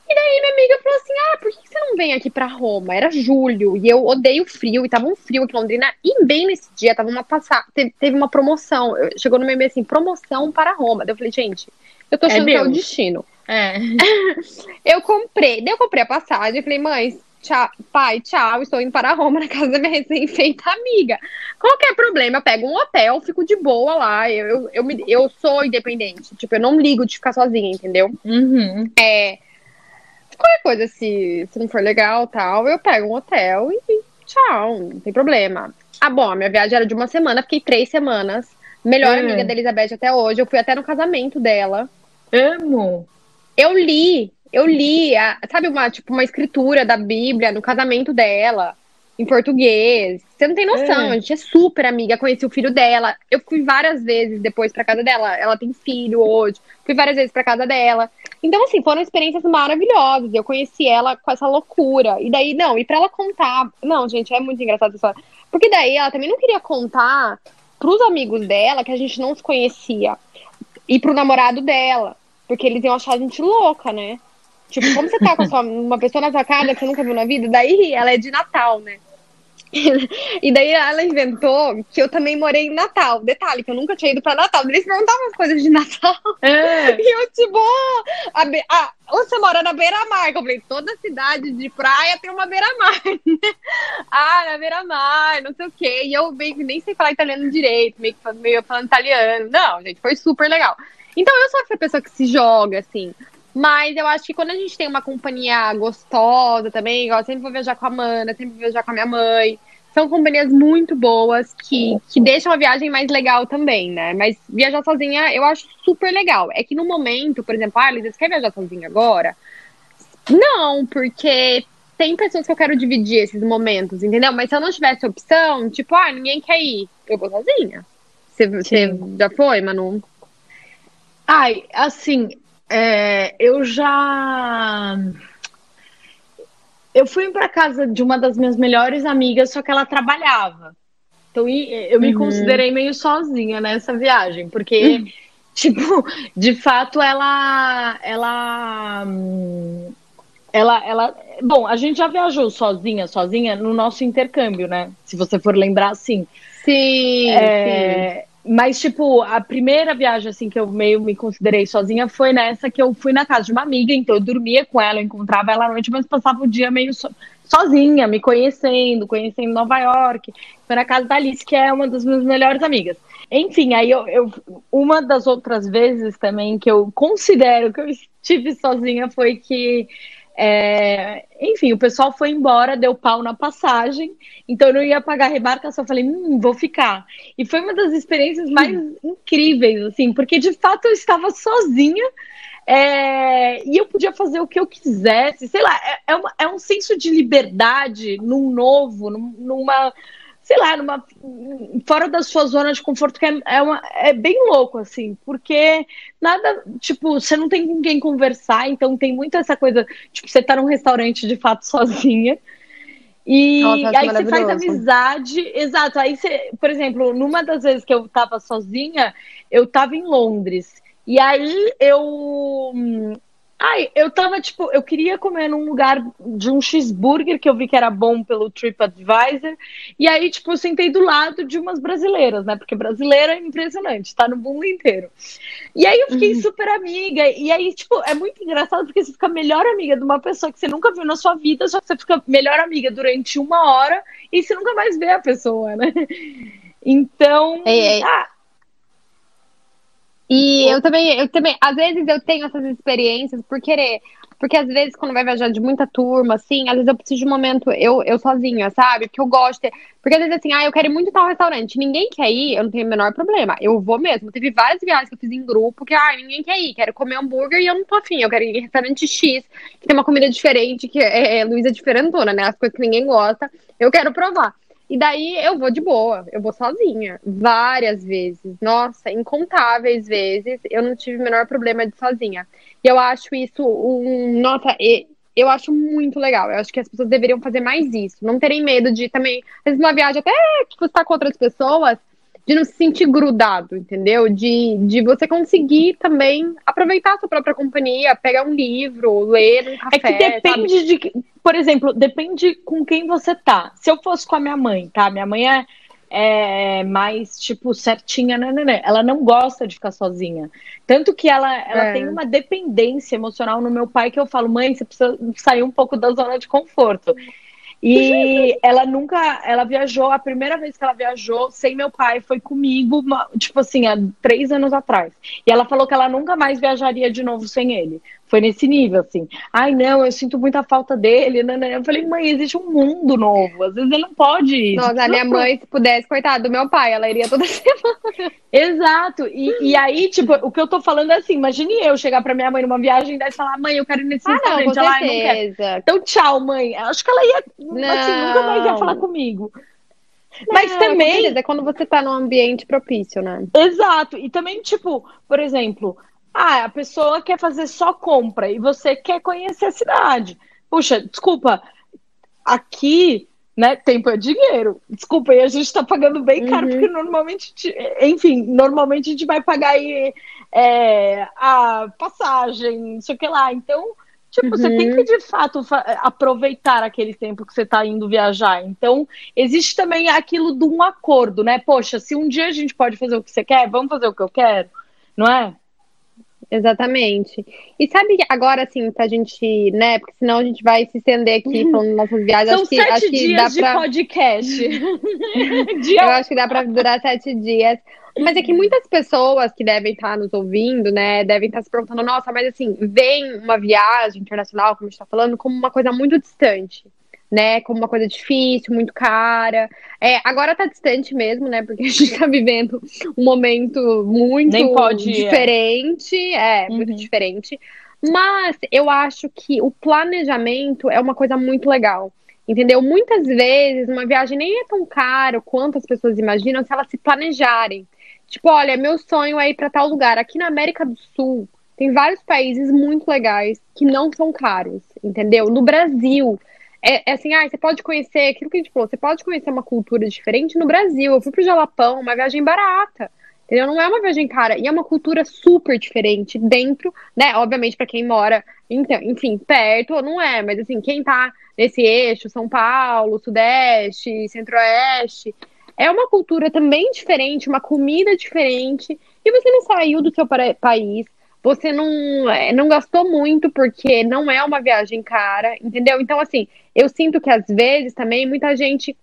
E daí minha amiga falou assim: Ah, por que você não vem aqui pra Roma? Era julho e eu odeio frio, e tava um frio aqui em Londrina. E bem nesse dia, tava uma passada, teve, uma promoção. Chegou no meu e assim: promoção para Roma. Daí eu falei, gente, eu tô é achando é que é o destino. É. eu comprei, daí eu comprei a passagem e falei, mãe, tchau, pai, tchau, estou indo para Roma na casa da minha recém-feita amiga. Qualquer problema, eu pego um hotel, fico de boa lá. Eu, eu, eu, me, eu sou independente. Tipo, eu não ligo de ficar sozinha, entendeu? Uhum. É. Qualquer coisa, se, se não for legal tal, eu pego um hotel e tchau, não tem problema. Ah, bom, a minha viagem era de uma semana, fiquei três semanas. Melhor uhum. amiga da Elizabeth até hoje. Eu fui até no casamento dela. Amo! Eu li eu li, a, sabe, uma, tipo, uma escritura da Bíblia no casamento dela, em português. Você não tem noção, é. a gente é super amiga, conheci o filho dela. Eu fui várias vezes depois pra casa dela. Ela tem filho hoje. Fui várias vezes pra casa dela. Então, assim, foram experiências maravilhosas. Eu conheci ela com essa loucura. E daí, não, e pra ela contar. Não, gente, é muito engraçado isso. Porque daí ela também não queria contar pros amigos dela que a gente não se conhecia. E pro namorado dela. Porque eles iam achar a gente louca, né? Tipo, como você tá com sua, uma pessoa na sua casa que você nunca viu na vida, daí ela é de Natal, né? e daí ela inventou que eu também morei em Natal. Detalhe, que eu nunca tinha ido pra Natal. Eles perguntavam as coisas de Natal. É. E eu, tipo, a, a, você mora na beira-mar. Eu falei, toda cidade de praia tem uma beira-mar. ah, na beira-mar, não sei o quê. E eu meio que nem sei falar italiano direito, meio que meio falando italiano. Não, gente, foi super legal. Então eu sou essa pessoa que se joga, assim. Mas eu acho que quando a gente tem uma companhia gostosa também, igual eu sempre vou viajar com a Amanda, sempre vou viajar com a minha mãe. São companhias muito boas que, que deixam a viagem mais legal também, né? Mas viajar sozinha eu acho super legal. É que no momento, por exemplo, ah, Lisa, você quer viajar sozinha agora? Não, porque tem pessoas que eu quero dividir esses momentos, entendeu? Mas se eu não tivesse opção, tipo, ah, ninguém quer ir, eu vou sozinha. Você, você já foi, Manu? Ai, assim, é, eu já. Eu fui para casa de uma das minhas melhores amigas, só que ela trabalhava. Então eu me uhum. considerei meio sozinha nessa viagem, porque, uhum. tipo, de fato ela. Ela. Ela, ela. Bom, a gente já viajou sozinha, sozinha, no nosso intercâmbio, né? Se você for lembrar, assim. Sim, é, sim. Mas, tipo, a primeira viagem, assim, que eu meio me considerei sozinha foi nessa que eu fui na casa de uma amiga, então eu dormia com ela, eu encontrava ela à noite, mas passava o dia meio so sozinha, me conhecendo, conhecendo Nova York. Foi na casa da Alice, que é uma das minhas melhores amigas. Enfim, aí eu, eu uma das outras vezes também que eu considero que eu estive sozinha foi que é, enfim, o pessoal foi embora, deu pau na passagem, então eu não ia pagar a remarcação. Eu falei, hum, vou ficar. E foi uma das experiências mais hum. incríveis, assim, porque de fato eu estava sozinha é, e eu podia fazer o que eu quisesse, sei lá, é, é, uma, é um senso de liberdade num novo, numa sei lá, numa, fora da sua zona de conforto, que é, é, uma, é bem louco, assim, porque nada, tipo, você não tem com quem conversar, então tem muito essa coisa, tipo, você tá num restaurante de fato sozinha. E Nossa, aí você faz amizade, exato. Aí você, por exemplo, numa das vezes que eu tava sozinha, eu tava em Londres. E aí eu Ai, eu tava, tipo, eu queria comer num lugar de um cheeseburger que eu vi que era bom pelo TripAdvisor. E aí, tipo, eu sentei do lado de umas brasileiras, né? Porque brasileira é impressionante, tá no mundo inteiro. E aí eu fiquei uhum. super amiga. E aí, tipo, é muito engraçado porque você fica melhor amiga de uma pessoa que você nunca viu na sua vida, só que você fica melhor amiga durante uma hora e você nunca mais vê a pessoa, né? Então. Ei, ei. Ah, e eu também, eu também, às vezes eu tenho essas experiências por querer. Porque às vezes, quando vai viajar de muita turma, assim, às vezes eu preciso de um momento eu, eu sozinha, sabe? Porque eu gosto. De... Porque às vezes, assim, ah, eu quero ir muito tal restaurante. Ninguém quer ir, eu não tenho o menor problema. Eu vou mesmo. Teve várias viagens que eu fiz em grupo que, ah, ninguém quer ir. Quero comer hambúrguer e eu não tô afim. Eu quero ir em restaurante X, que tem uma comida diferente, que é, é Luísa diferentona, né? As coisas que ninguém gosta. Eu quero provar. E daí eu vou de boa, eu vou sozinha. Várias vezes. Nossa, incontáveis vezes. Eu não tive o menor problema de sozinha. E eu acho isso um. Nossa, eu acho muito legal. Eu acho que as pessoas deveriam fazer mais isso. Não terem medo de também. Às vezes, uma viagem até que você tá com outras pessoas, de não se sentir grudado, entendeu? De, de você conseguir também aproveitar a sua própria companhia, pegar um livro, ler um café. É que depende sabe? de. Por exemplo, depende com quem você tá. Se eu fosse com a minha mãe, tá? Minha mãe é, é mais, tipo, certinha, né, né, né? Ela não gosta de ficar sozinha. Tanto que ela, ela é. tem uma dependência emocional no meu pai que eu falo, mãe, você precisa sair um pouco da zona de conforto. E ela nunca, ela viajou, a primeira vez que ela viajou sem meu pai foi comigo, tipo assim, há três anos atrás. E ela falou que ela nunca mais viajaria de novo sem ele. Foi nesse nível, assim. Ai, não, eu sinto muita falta dele. Não, não. Eu falei, mãe, existe um mundo novo. Às vezes ele não pode ir. Nossa, a minha mãe, se pudesse, coitado do meu pai, ela iria toda semana. Exato. E, e aí, tipo, o que eu tô falando é assim: imagine eu chegar pra minha mãe numa viagem e falar, mãe, eu quero ir nesse ah, restaurante. Não, com certeza. Então, tchau, mãe. Acho que ela ia, não. assim, nunca mais ia falar comigo. Mas não, também. É quando você tá num ambiente propício, né? Exato. E também, tipo, por exemplo, ah, a pessoa quer fazer só compra e você quer conhecer a cidade. Puxa, desculpa, aqui, né, tempo é dinheiro. Desculpa, e a gente está pagando bem caro, uhum. porque normalmente, enfim, normalmente a gente vai pagar aí é, a passagem, não sei o que lá. Então, Tipo, uhum. você tem uhum. que de fato aproveitar aquele tempo que você está indo viajar. Então, existe também aquilo de um acordo, né? Poxa, se um dia a gente pode fazer o que você quer, vamos fazer o que eu quero, não é? Exatamente. E sabe agora, assim, pra gente, né? Porque senão a gente vai se estender aqui uhum. falando nossas viagens. São acho que, sete acho dias que dá de pra... podcast. eu acho que dá pra durar sete dias. Mas é que muitas pessoas que devem estar nos ouvindo, né, devem estar se perguntando, nossa, mas assim, vem uma viagem internacional, como a gente está falando, como uma coisa muito distante né? Como uma coisa difícil, muito cara. É, agora tá distante mesmo, né? Porque a gente tá vivendo um momento muito pode, é. diferente. É, é uhum. muito diferente. Mas eu acho que o planejamento é uma coisa muito legal. Entendeu? Muitas vezes uma viagem nem é tão cara quanto as pessoas imaginam se elas se planejarem. Tipo, olha, meu sonho é ir para tal lugar. Aqui na América do Sul tem vários países muito legais que não são caros, entendeu? No Brasil, é, é, assim, ah, você pode conhecer aquilo que a gente falou, você pode conhecer uma cultura diferente no Brasil. Eu fui pro Jalapão, uma viagem barata. Entendeu? Não é uma viagem cara. E é uma cultura super diferente dentro, né? Obviamente, para quem mora, então, enfim, perto, não é, mas assim, quem tá nesse eixo, São Paulo, Sudeste, Centro-Oeste, é uma cultura também diferente, uma comida diferente. E você não saiu do seu país você não, é, não gastou muito porque não é uma viagem cara, entendeu? Então, assim, eu sinto que às vezes também muita gente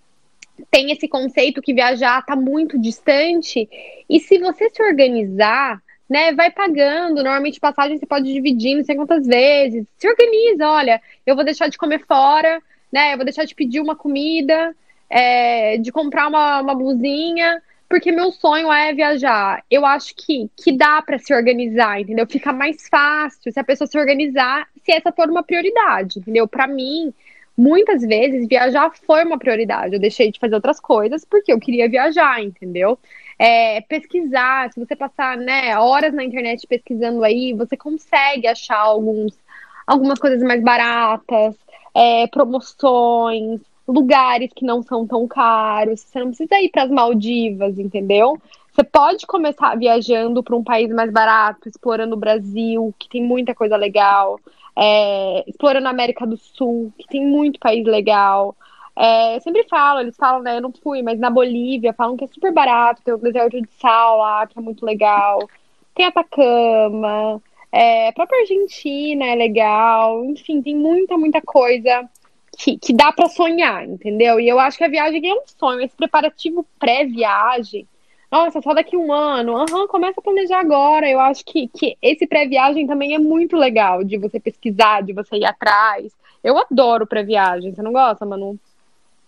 tem esse conceito que viajar está muito distante. E se você se organizar, né, vai pagando. Normalmente passagem você pode dividir não sei quantas vezes. Se organiza, olha, eu vou deixar de comer fora, né? Eu vou deixar de pedir uma comida, é, de comprar uma, uma blusinha porque meu sonho é viajar. Eu acho que, que dá para se organizar, entendeu? Fica mais fácil se a pessoa se organizar, se essa for uma prioridade, entendeu? Para mim, muitas vezes viajar foi uma prioridade. Eu deixei de fazer outras coisas porque eu queria viajar, entendeu? É, pesquisar, se você passar né, horas na internet pesquisando aí, você consegue achar alguns, algumas coisas mais baratas, é, promoções, lugares que não são tão caros. Você não precisa ir para as Maldivas, entendeu? Você pode começar viajando para um país mais barato, explorando o Brasil, que tem muita coisa legal, é, explorando a América do Sul, que tem muito país legal. É, eu sempre falo, eles falam, né? Eu não fui, mas na Bolívia falam que é super barato, tem o deserto de sal lá, que é muito legal. Tem Atacama, é, a própria Argentina é legal, enfim, tem muita, muita coisa que, que dá para sonhar, entendeu? E eu acho que a viagem é um sonho, esse preparativo pré-viagem. Nossa, só daqui um ano. Aham, uhum, começa a planejar agora. Eu acho que, que esse pré-viagem também é muito legal, de você pesquisar, de você ir atrás. Eu adoro pré-viagem. Você não gosta, Manu?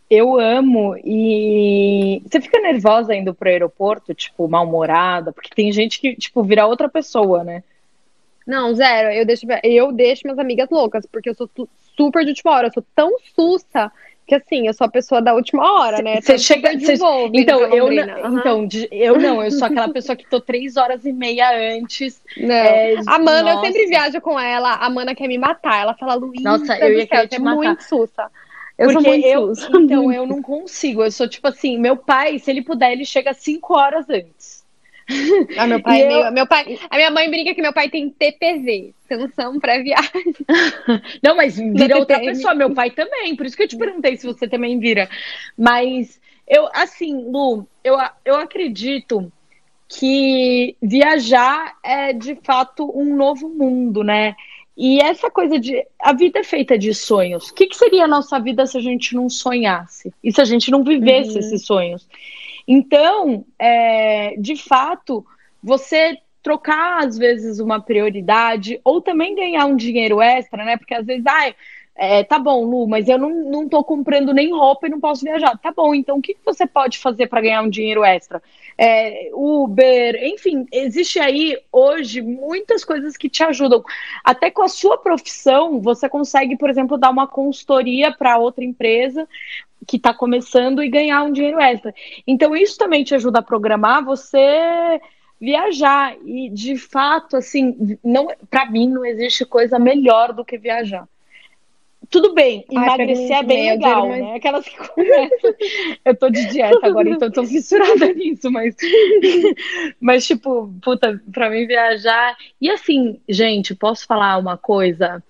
Eu amo. E você fica nervosa indo pro aeroporto, tipo, mal-humorada? Porque tem gente que, tipo, vira outra pessoa, né? Não, zero. Eu deixo, eu deixo minhas amigas loucas, porque eu sou super de última hora. Eu sou tão sussa que assim, eu sou a pessoa da última hora, né? Você chega. Cê, então, eu não, uhum. então, eu não, eu sou aquela pessoa que tô três horas e meia antes. Não. É, a Mana, nossa. eu sempre viajo com ela. A Mana quer me matar. Ela fala, Luísa, nossa, eu ia querer te é matar. muito sussa. Eu Porque sou muito eu, sussa. Então, eu não consigo. Eu sou tipo assim, meu pai, se ele puder, ele chega cinco horas antes. Ah, meu pai, é meio, meu pai, a minha mãe brinca que meu pai tem TPV, tensão pré-viagem. Não, mas vira outra pessoa, meu pai também, por isso que eu te perguntei se você também vira. Mas eu, assim, Lu, eu, eu acredito que viajar é de fato um novo mundo, né? E essa coisa de. A vida é feita de sonhos. O que, que seria a nossa vida se a gente não sonhasse? E se a gente não vivesse uhum. esses sonhos? Então, é, de fato, você trocar às vezes uma prioridade ou também ganhar um dinheiro extra, né? Porque às vezes, ah, é, tá bom, Lu, mas eu não, não tô comprando nem roupa e não posso viajar. Tá bom, então o que, que você pode fazer para ganhar um dinheiro extra? É, Uber, enfim, existe aí hoje muitas coisas que te ajudam. Até com a sua profissão, você consegue, por exemplo, dar uma consultoria para outra empresa que está começando e ganhar um dinheiro extra. Então, isso também te ajuda a programar você viajar. E, de fato, assim, não para mim não existe coisa melhor do que viajar. Tudo bem, emagrecer é bem legal, né? Aquelas que começam. eu tô de dieta agora, então tô fissurada nisso, mas. mas, tipo, puta, pra mim viajar. E assim, gente, posso falar uma coisa?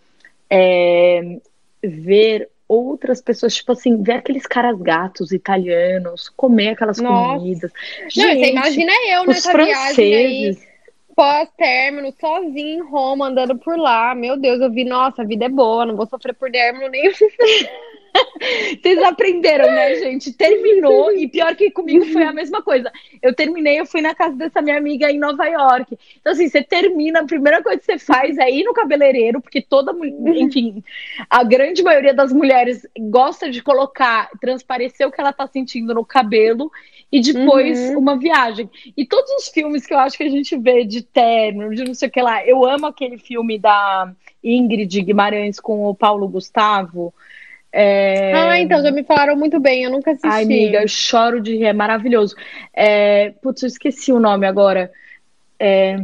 é, ver outras pessoas, tipo assim, ver aqueles caras gatos italianos, comer aquelas Nossa. comidas. Não, Gente, você imagina eu nessa viagem aí, franceses. pós-término, sozinha em Roma, andando por lá. Meu Deus, eu vi, nossa, a vida é boa, não vou sofrer por término nenhum. Vocês aprenderam, né, gente? Terminou, e pior que comigo foi a mesma coisa. Eu terminei, eu fui na casa dessa minha amiga em Nova York. Então, assim, você termina, a primeira coisa que você faz é ir no cabeleireiro, porque toda mulher, enfim, a grande maioria das mulheres gosta de colocar, transparecer o que ela tá sentindo no cabelo, e depois Uhum. uma viagem. E todos os filmes que eu acho que a gente vê de término, de não sei o que lá, eu amo aquele filme da Ingrid Guimarães com o Paulo Gustavo. É... Ah, então, já me falaram muito bem, eu nunca assisti. Ai, amiga, eu choro de rir, é maravilhoso. É... Putz, eu esqueci o nome agora. É...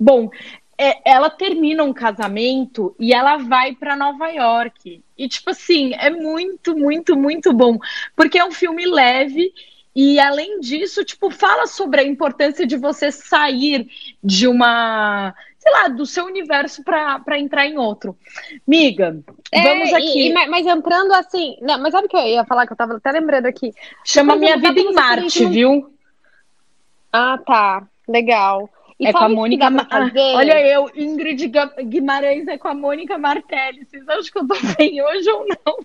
Bom, é- ela termina um casamento e ela vai para Nova York. E, tipo assim, é muito, muito, muito bom. Porque é um filme leve e, além disso, tipo, fala sobre a importância de você sair de uma, sei lá, do seu universo para entrar em outro. Miga, É, vamos e- aqui. e- mas, mas entrando assim. Não, mas sabe o que eu ia falar que eu tava até lembrando aqui? Chama Minha Vida em Marte, viu? Ah, tá. Legal. E é com a Mônica. Ma- Ah? Olha eu, Ingrid Guimarães é com a Mônica Martelli. Vocês acham que eu tô bem hoje ou não?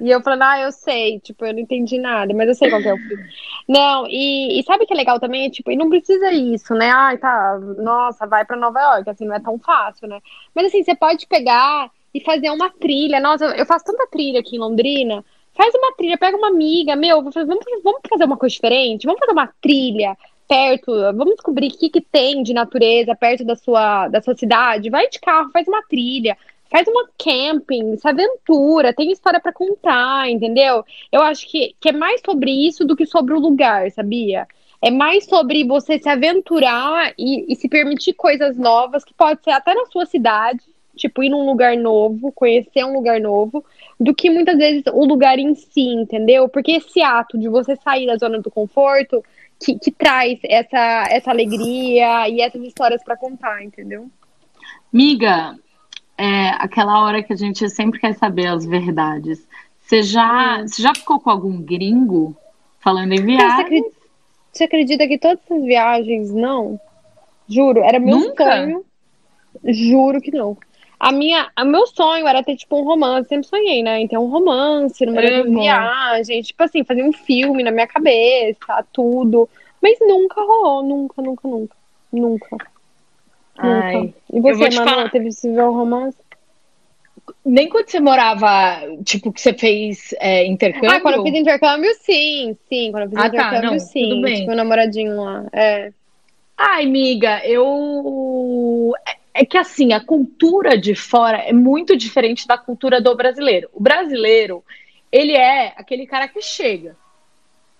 E eu falando, ah, eu sei, tipo, eu não entendi nada, mas eu sei qual que é o filme. Não, e, e sabe o que é legal também? Tipo, e não precisa isso, né? Ai, tá, nossa, vai pra Nova York, assim, não é tão fácil, né? Mas assim, você pode pegar e fazer uma trilha. Nossa, eu faço tanta trilha aqui em Londrina. Faz uma trilha, pega uma amiga, meu, vamos fazer uma coisa diferente? Vamos fazer uma trilha perto, vamos descobrir o que, que tem de natureza perto da sua, da sua cidade. Vai de carro, faz uma trilha. Faz uma camping, se aventura, tem história pra contar, entendeu? Eu acho que, que é mais sobre isso do que sobre o lugar, sabia? É mais sobre você se aventurar e, e se permitir coisas novas, que pode ser até na sua cidade, tipo, ir num lugar novo, conhecer um lugar novo, do que muitas vezes o lugar em si, entendeu? Porque esse ato de você sair da zona do conforto que, que traz essa, essa alegria e essas histórias pra contar, entendeu? Miga, é aquela hora que a gente sempre quer saber as verdades. Você já, Hum. você já ficou com algum gringo falando em Você viagem? acredita, você acredita que todas essas viagens, não? Juro, era meu Nunca? sonho. Juro que não. A minha, o meu sonho era ter, tipo, um romance. Sempre sonhei, né? Ter um romance numa Amo. viagens. Tipo assim, fazer um filme na minha cabeça, tudo. Mas nunca rolou. Nunca, nunca, nunca. Nunca. Ai, Nunca. E você, Manu, falar. teve um romance? Nem quando você morava, tipo, que você fez é, intercâmbio? Ah, quando eu fiz intercâmbio, sim. Sim, quando eu fiz Ah, tá, intercâmbio, não, sim. tudo bem. Tipo, meu namoradinho lá. É. Ai, miga, eu. É que assim, a cultura de fora é muito diferente da cultura do brasileiro. O brasileiro, ele é aquele cara que chega.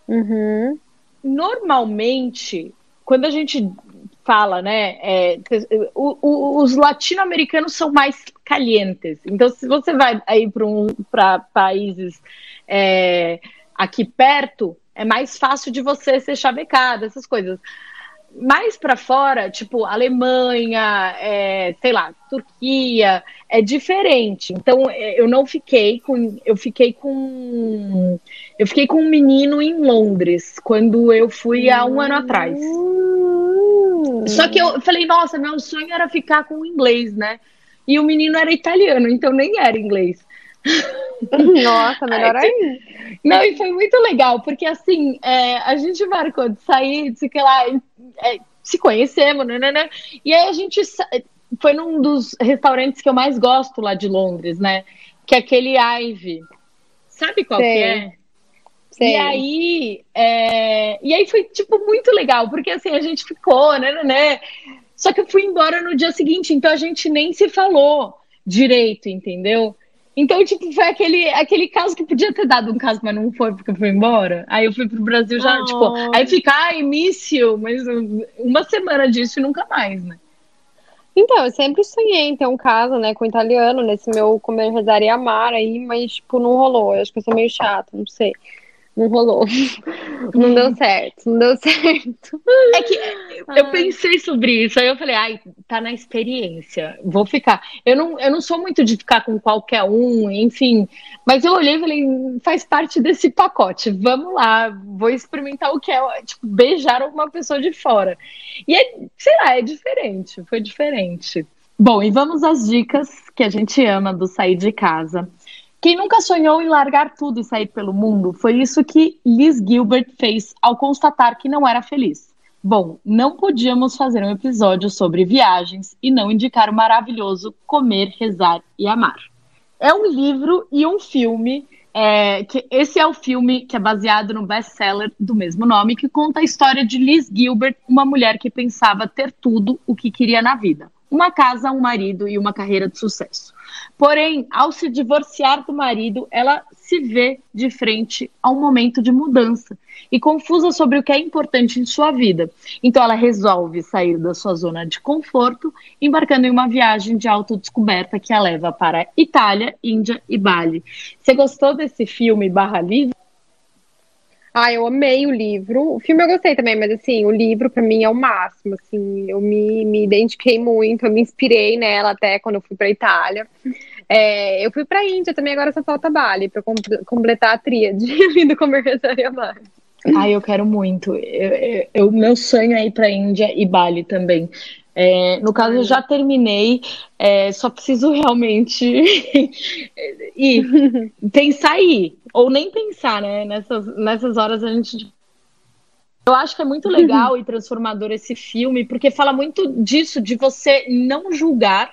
Uhum. Normalmente, quando a gente fala, né, é, o- o- os latino-americanos são mais calientes. Então, se você vai aí para países é, aqui perto, é mais fácil de você ser chavecada, essas coisas. Mais para fora, tipo Alemanha, é, sei lá, Turquia, é diferente. Então, é, eu não fiquei com, eu fiquei com, eu fiquei com um menino em Londres quando eu fui há um ano atrás. Hum. Só que eu falei, nossa, meu sonho era ficar com o inglês, né? E o menino era italiano, então nem era inglês. Nossa, melhor Ai, ainda. Não, e foi muito legal, porque assim, é, a gente marcou de sair, de sei que lá, é, se conhecemos, né, né, né? E aí a gente foi num dos restaurantes que eu mais gosto lá de Londres, né? Que é aquele Ivy. Sabe qual Sei. que é? Sei. E aí, é, e aí foi, tipo, muito legal, porque assim, a gente ficou, né, né, né? Só que eu fui embora no dia seguinte, então a gente nem se falou direito, entendeu? Então, tipo, foi aquele, aquele caso que podia ter dado um caso, mas não foi porque eu fui embora. Aí eu fui pro Brasil já, Ai. tipo, aí fica, ai, início, mas uma semana disso e nunca mais, né? Então, eu sempre sonhei em ter um caso, né, com um italiano, nesse meu comer, rezar e amar aí, mas, tipo, não rolou. Eu acho que eu sou meio chata, não sei. Não rolou. Não deu certo, não deu certo. É que eu pensei sobre isso, aí eu falei, ai, tá na experiência, vou ficar. Eu não, eu não sou muito de ficar com qualquer um, enfim, mas eu olhei e falei, faz parte desse pacote, vamos lá, vou experimentar o que é, tipo, beijar uma pessoa de fora. E é, sei lá, é diferente, foi diferente. Bom, e vamos às dicas que a gente ama do sair de casa. Quem nunca sonhou em largar tudo e sair pelo mundo? Foi isso que Liz Gilbert fez ao constatar que não era feliz. Bom, não podíamos fazer um episódio sobre viagens e não indicar o maravilhoso Comer, Rezar e Amar. É um livro e um filme. É, que esse é o filme que é baseado no best-seller do mesmo nome, que conta a história de Liz Gilbert, uma mulher que pensava ter tudo o que queria na vida: uma casa, um marido e uma carreira de sucesso. Porém, ao se divorciar do marido, ela se vê de frente a um momento de mudança e confusa sobre o que é importante em sua vida. Então, ela resolve sair da sua zona de conforto, embarcando em uma viagem de autodescoberta que a leva para Itália, Índia e Bali. Você gostou desse filme barra livro? Ah, eu amei o livro. O filme eu gostei também, mas assim, o livro para mim é o máximo. Assim, eu me, me identifiquei muito, eu me inspirei nela até quando eu fui para Itália. É, eu fui para Índia também, agora só falta Bali para completar a tríade do Conversaria Mais. Ah, eu quero muito. O meu sonho é ir para Índia e Bali também. É, no caso, eu já terminei, é, só preciso realmente ir, pensar ir, ou nem pensar, né? Nessas, nessas horas a gente. Eu acho que é muito legal e transformador esse filme, porque fala muito disso, de você não julgar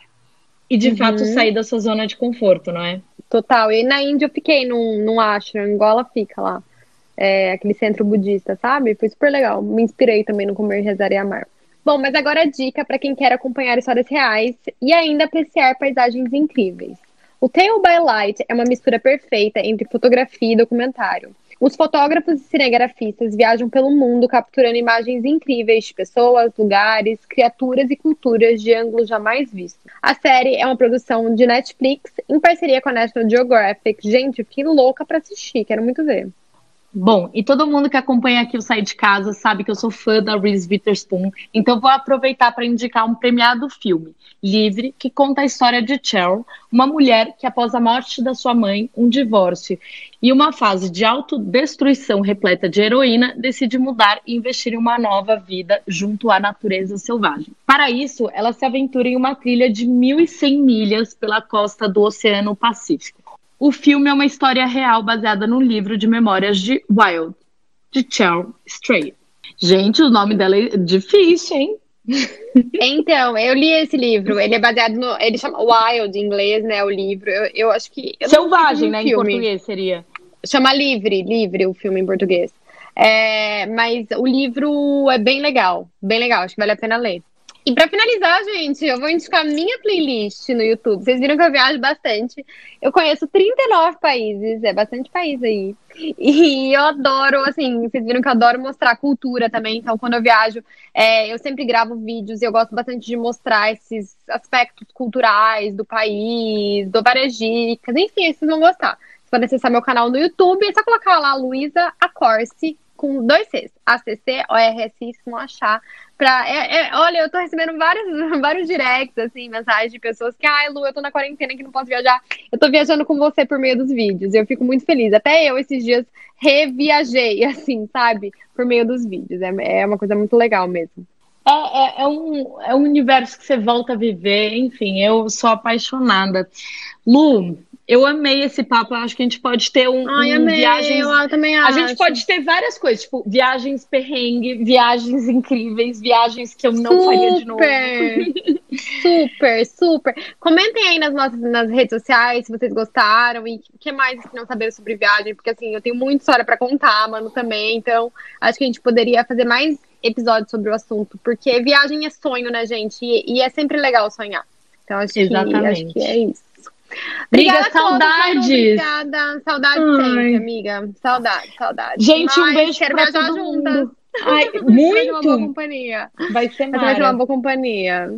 e de uhum. fato sair da sua zona de conforto, não é? Total. E na Índia eu fiquei num, num ashram, ela fica lá. É, aquele centro budista, sabe? Foi super legal. Me inspirei também no Comer, Rezar e Amar. Bom, mas agora a dica para quem quer acompanhar histórias reais e ainda apreciar paisagens incríveis. O Tale by Light é uma mistura perfeita entre fotografia e documentário. Os fotógrafos e cinegrafistas viajam pelo mundo capturando imagens incríveis de pessoas, lugares, criaturas e culturas de ângulos jamais vistos. A série é uma produção de Netflix em parceria com a National Geographic. Gente, eu fiquei louca para assistir, quero muito ver. Bom, e todo mundo que acompanha aqui o Sair de Casa sabe que eu sou fã da Reese Witherspoon, então vou aproveitar para indicar um premiado filme, Livre, que conta a história de Cheryl, uma mulher que após a morte da sua mãe, um divórcio e uma fase de autodestruição repleta de heroína, decide mudar e investir em uma nova vida junto à natureza selvagem. Para isso, ela se aventura em uma trilha de 1.100 milhas pela costa do Oceano Pacífico. O filme é uma história real baseada no livro de memórias de Wild, de Cheryl Strait. Gente, o nome dela é difícil, hein? Então, eu li esse livro. Ele é baseado no. Ele chama Wild em inglês, né? O livro. Eu, eu acho que. Eu Selvagem, né? Filme. Em português seria. Chama Livre, Livre, o filme em português. É, mas o livro é bem legal. Bem legal, acho que vale a pena ler. E para finalizar, gente, eu vou indicar minha playlist no YouTube. Vocês viram que eu viajo bastante. Eu conheço 39 países, é bastante país aí. E eu adoro, assim, vocês viram que eu adoro mostrar cultura também. Então, quando eu viajo, é, eu sempre gravo vídeos e eu gosto bastante de mostrar esses aspectos culturais do país, do várias dicas. Enfim, vocês vão gostar. Vocês podem acessar meu canal no YouTube. É só colocar lá Luísa Acorce com dois Cs. A-C-C-O-R-S-I, se vão achar pra. É, é, olha, eu tô recebendo vários, vários directs, assim, mensagens de pessoas que, ai, Lu, eu tô na quarentena que não posso viajar. Eu tô viajando com você por meio dos vídeos. Eu fico muito feliz. Até eu, esses dias, reviajei, assim, sabe? Por meio dos vídeos. É, é uma coisa muito legal mesmo. É, é, é, um, é um universo que você volta a viver, enfim, eu sou apaixonada. Lu, eu amei esse papo. Acho que a gente pode ter um, Ai, um amei, viagens. Eu também acho. A gente pode ter várias coisas, tipo viagens perrengue, viagens incríveis, viagens que eu não super, faria de novo. super, super. Comentem aí nas nossas nas redes sociais se vocês gostaram e o que mais que não saber sobre viagem, porque assim eu tenho muita história para contar, mano, também. Então acho que a gente poderia fazer mais episódios sobre o assunto, porque viagem é sonho, né, gente? E, e é sempre legal sonhar. Então acho Exatamente. que, acho que é isso. Obrigada, saudades. Obrigada, saudade sempre, amiga. Saudade, saudade. Gente, um beijo quero pra todo juntas. mundo. Ai, muito. Vai ser uma boa companhia. Vai ser Vai ser uma boa companhia.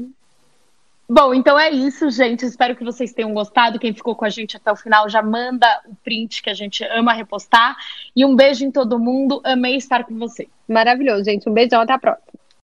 Bom, então é isso, gente. Espero que vocês tenham gostado. Quem ficou com a gente até o final já manda o print que a gente ama repostar. E um beijo em todo mundo. Amei estar com você. Maravilhoso, gente. Um beijão, até a próxima.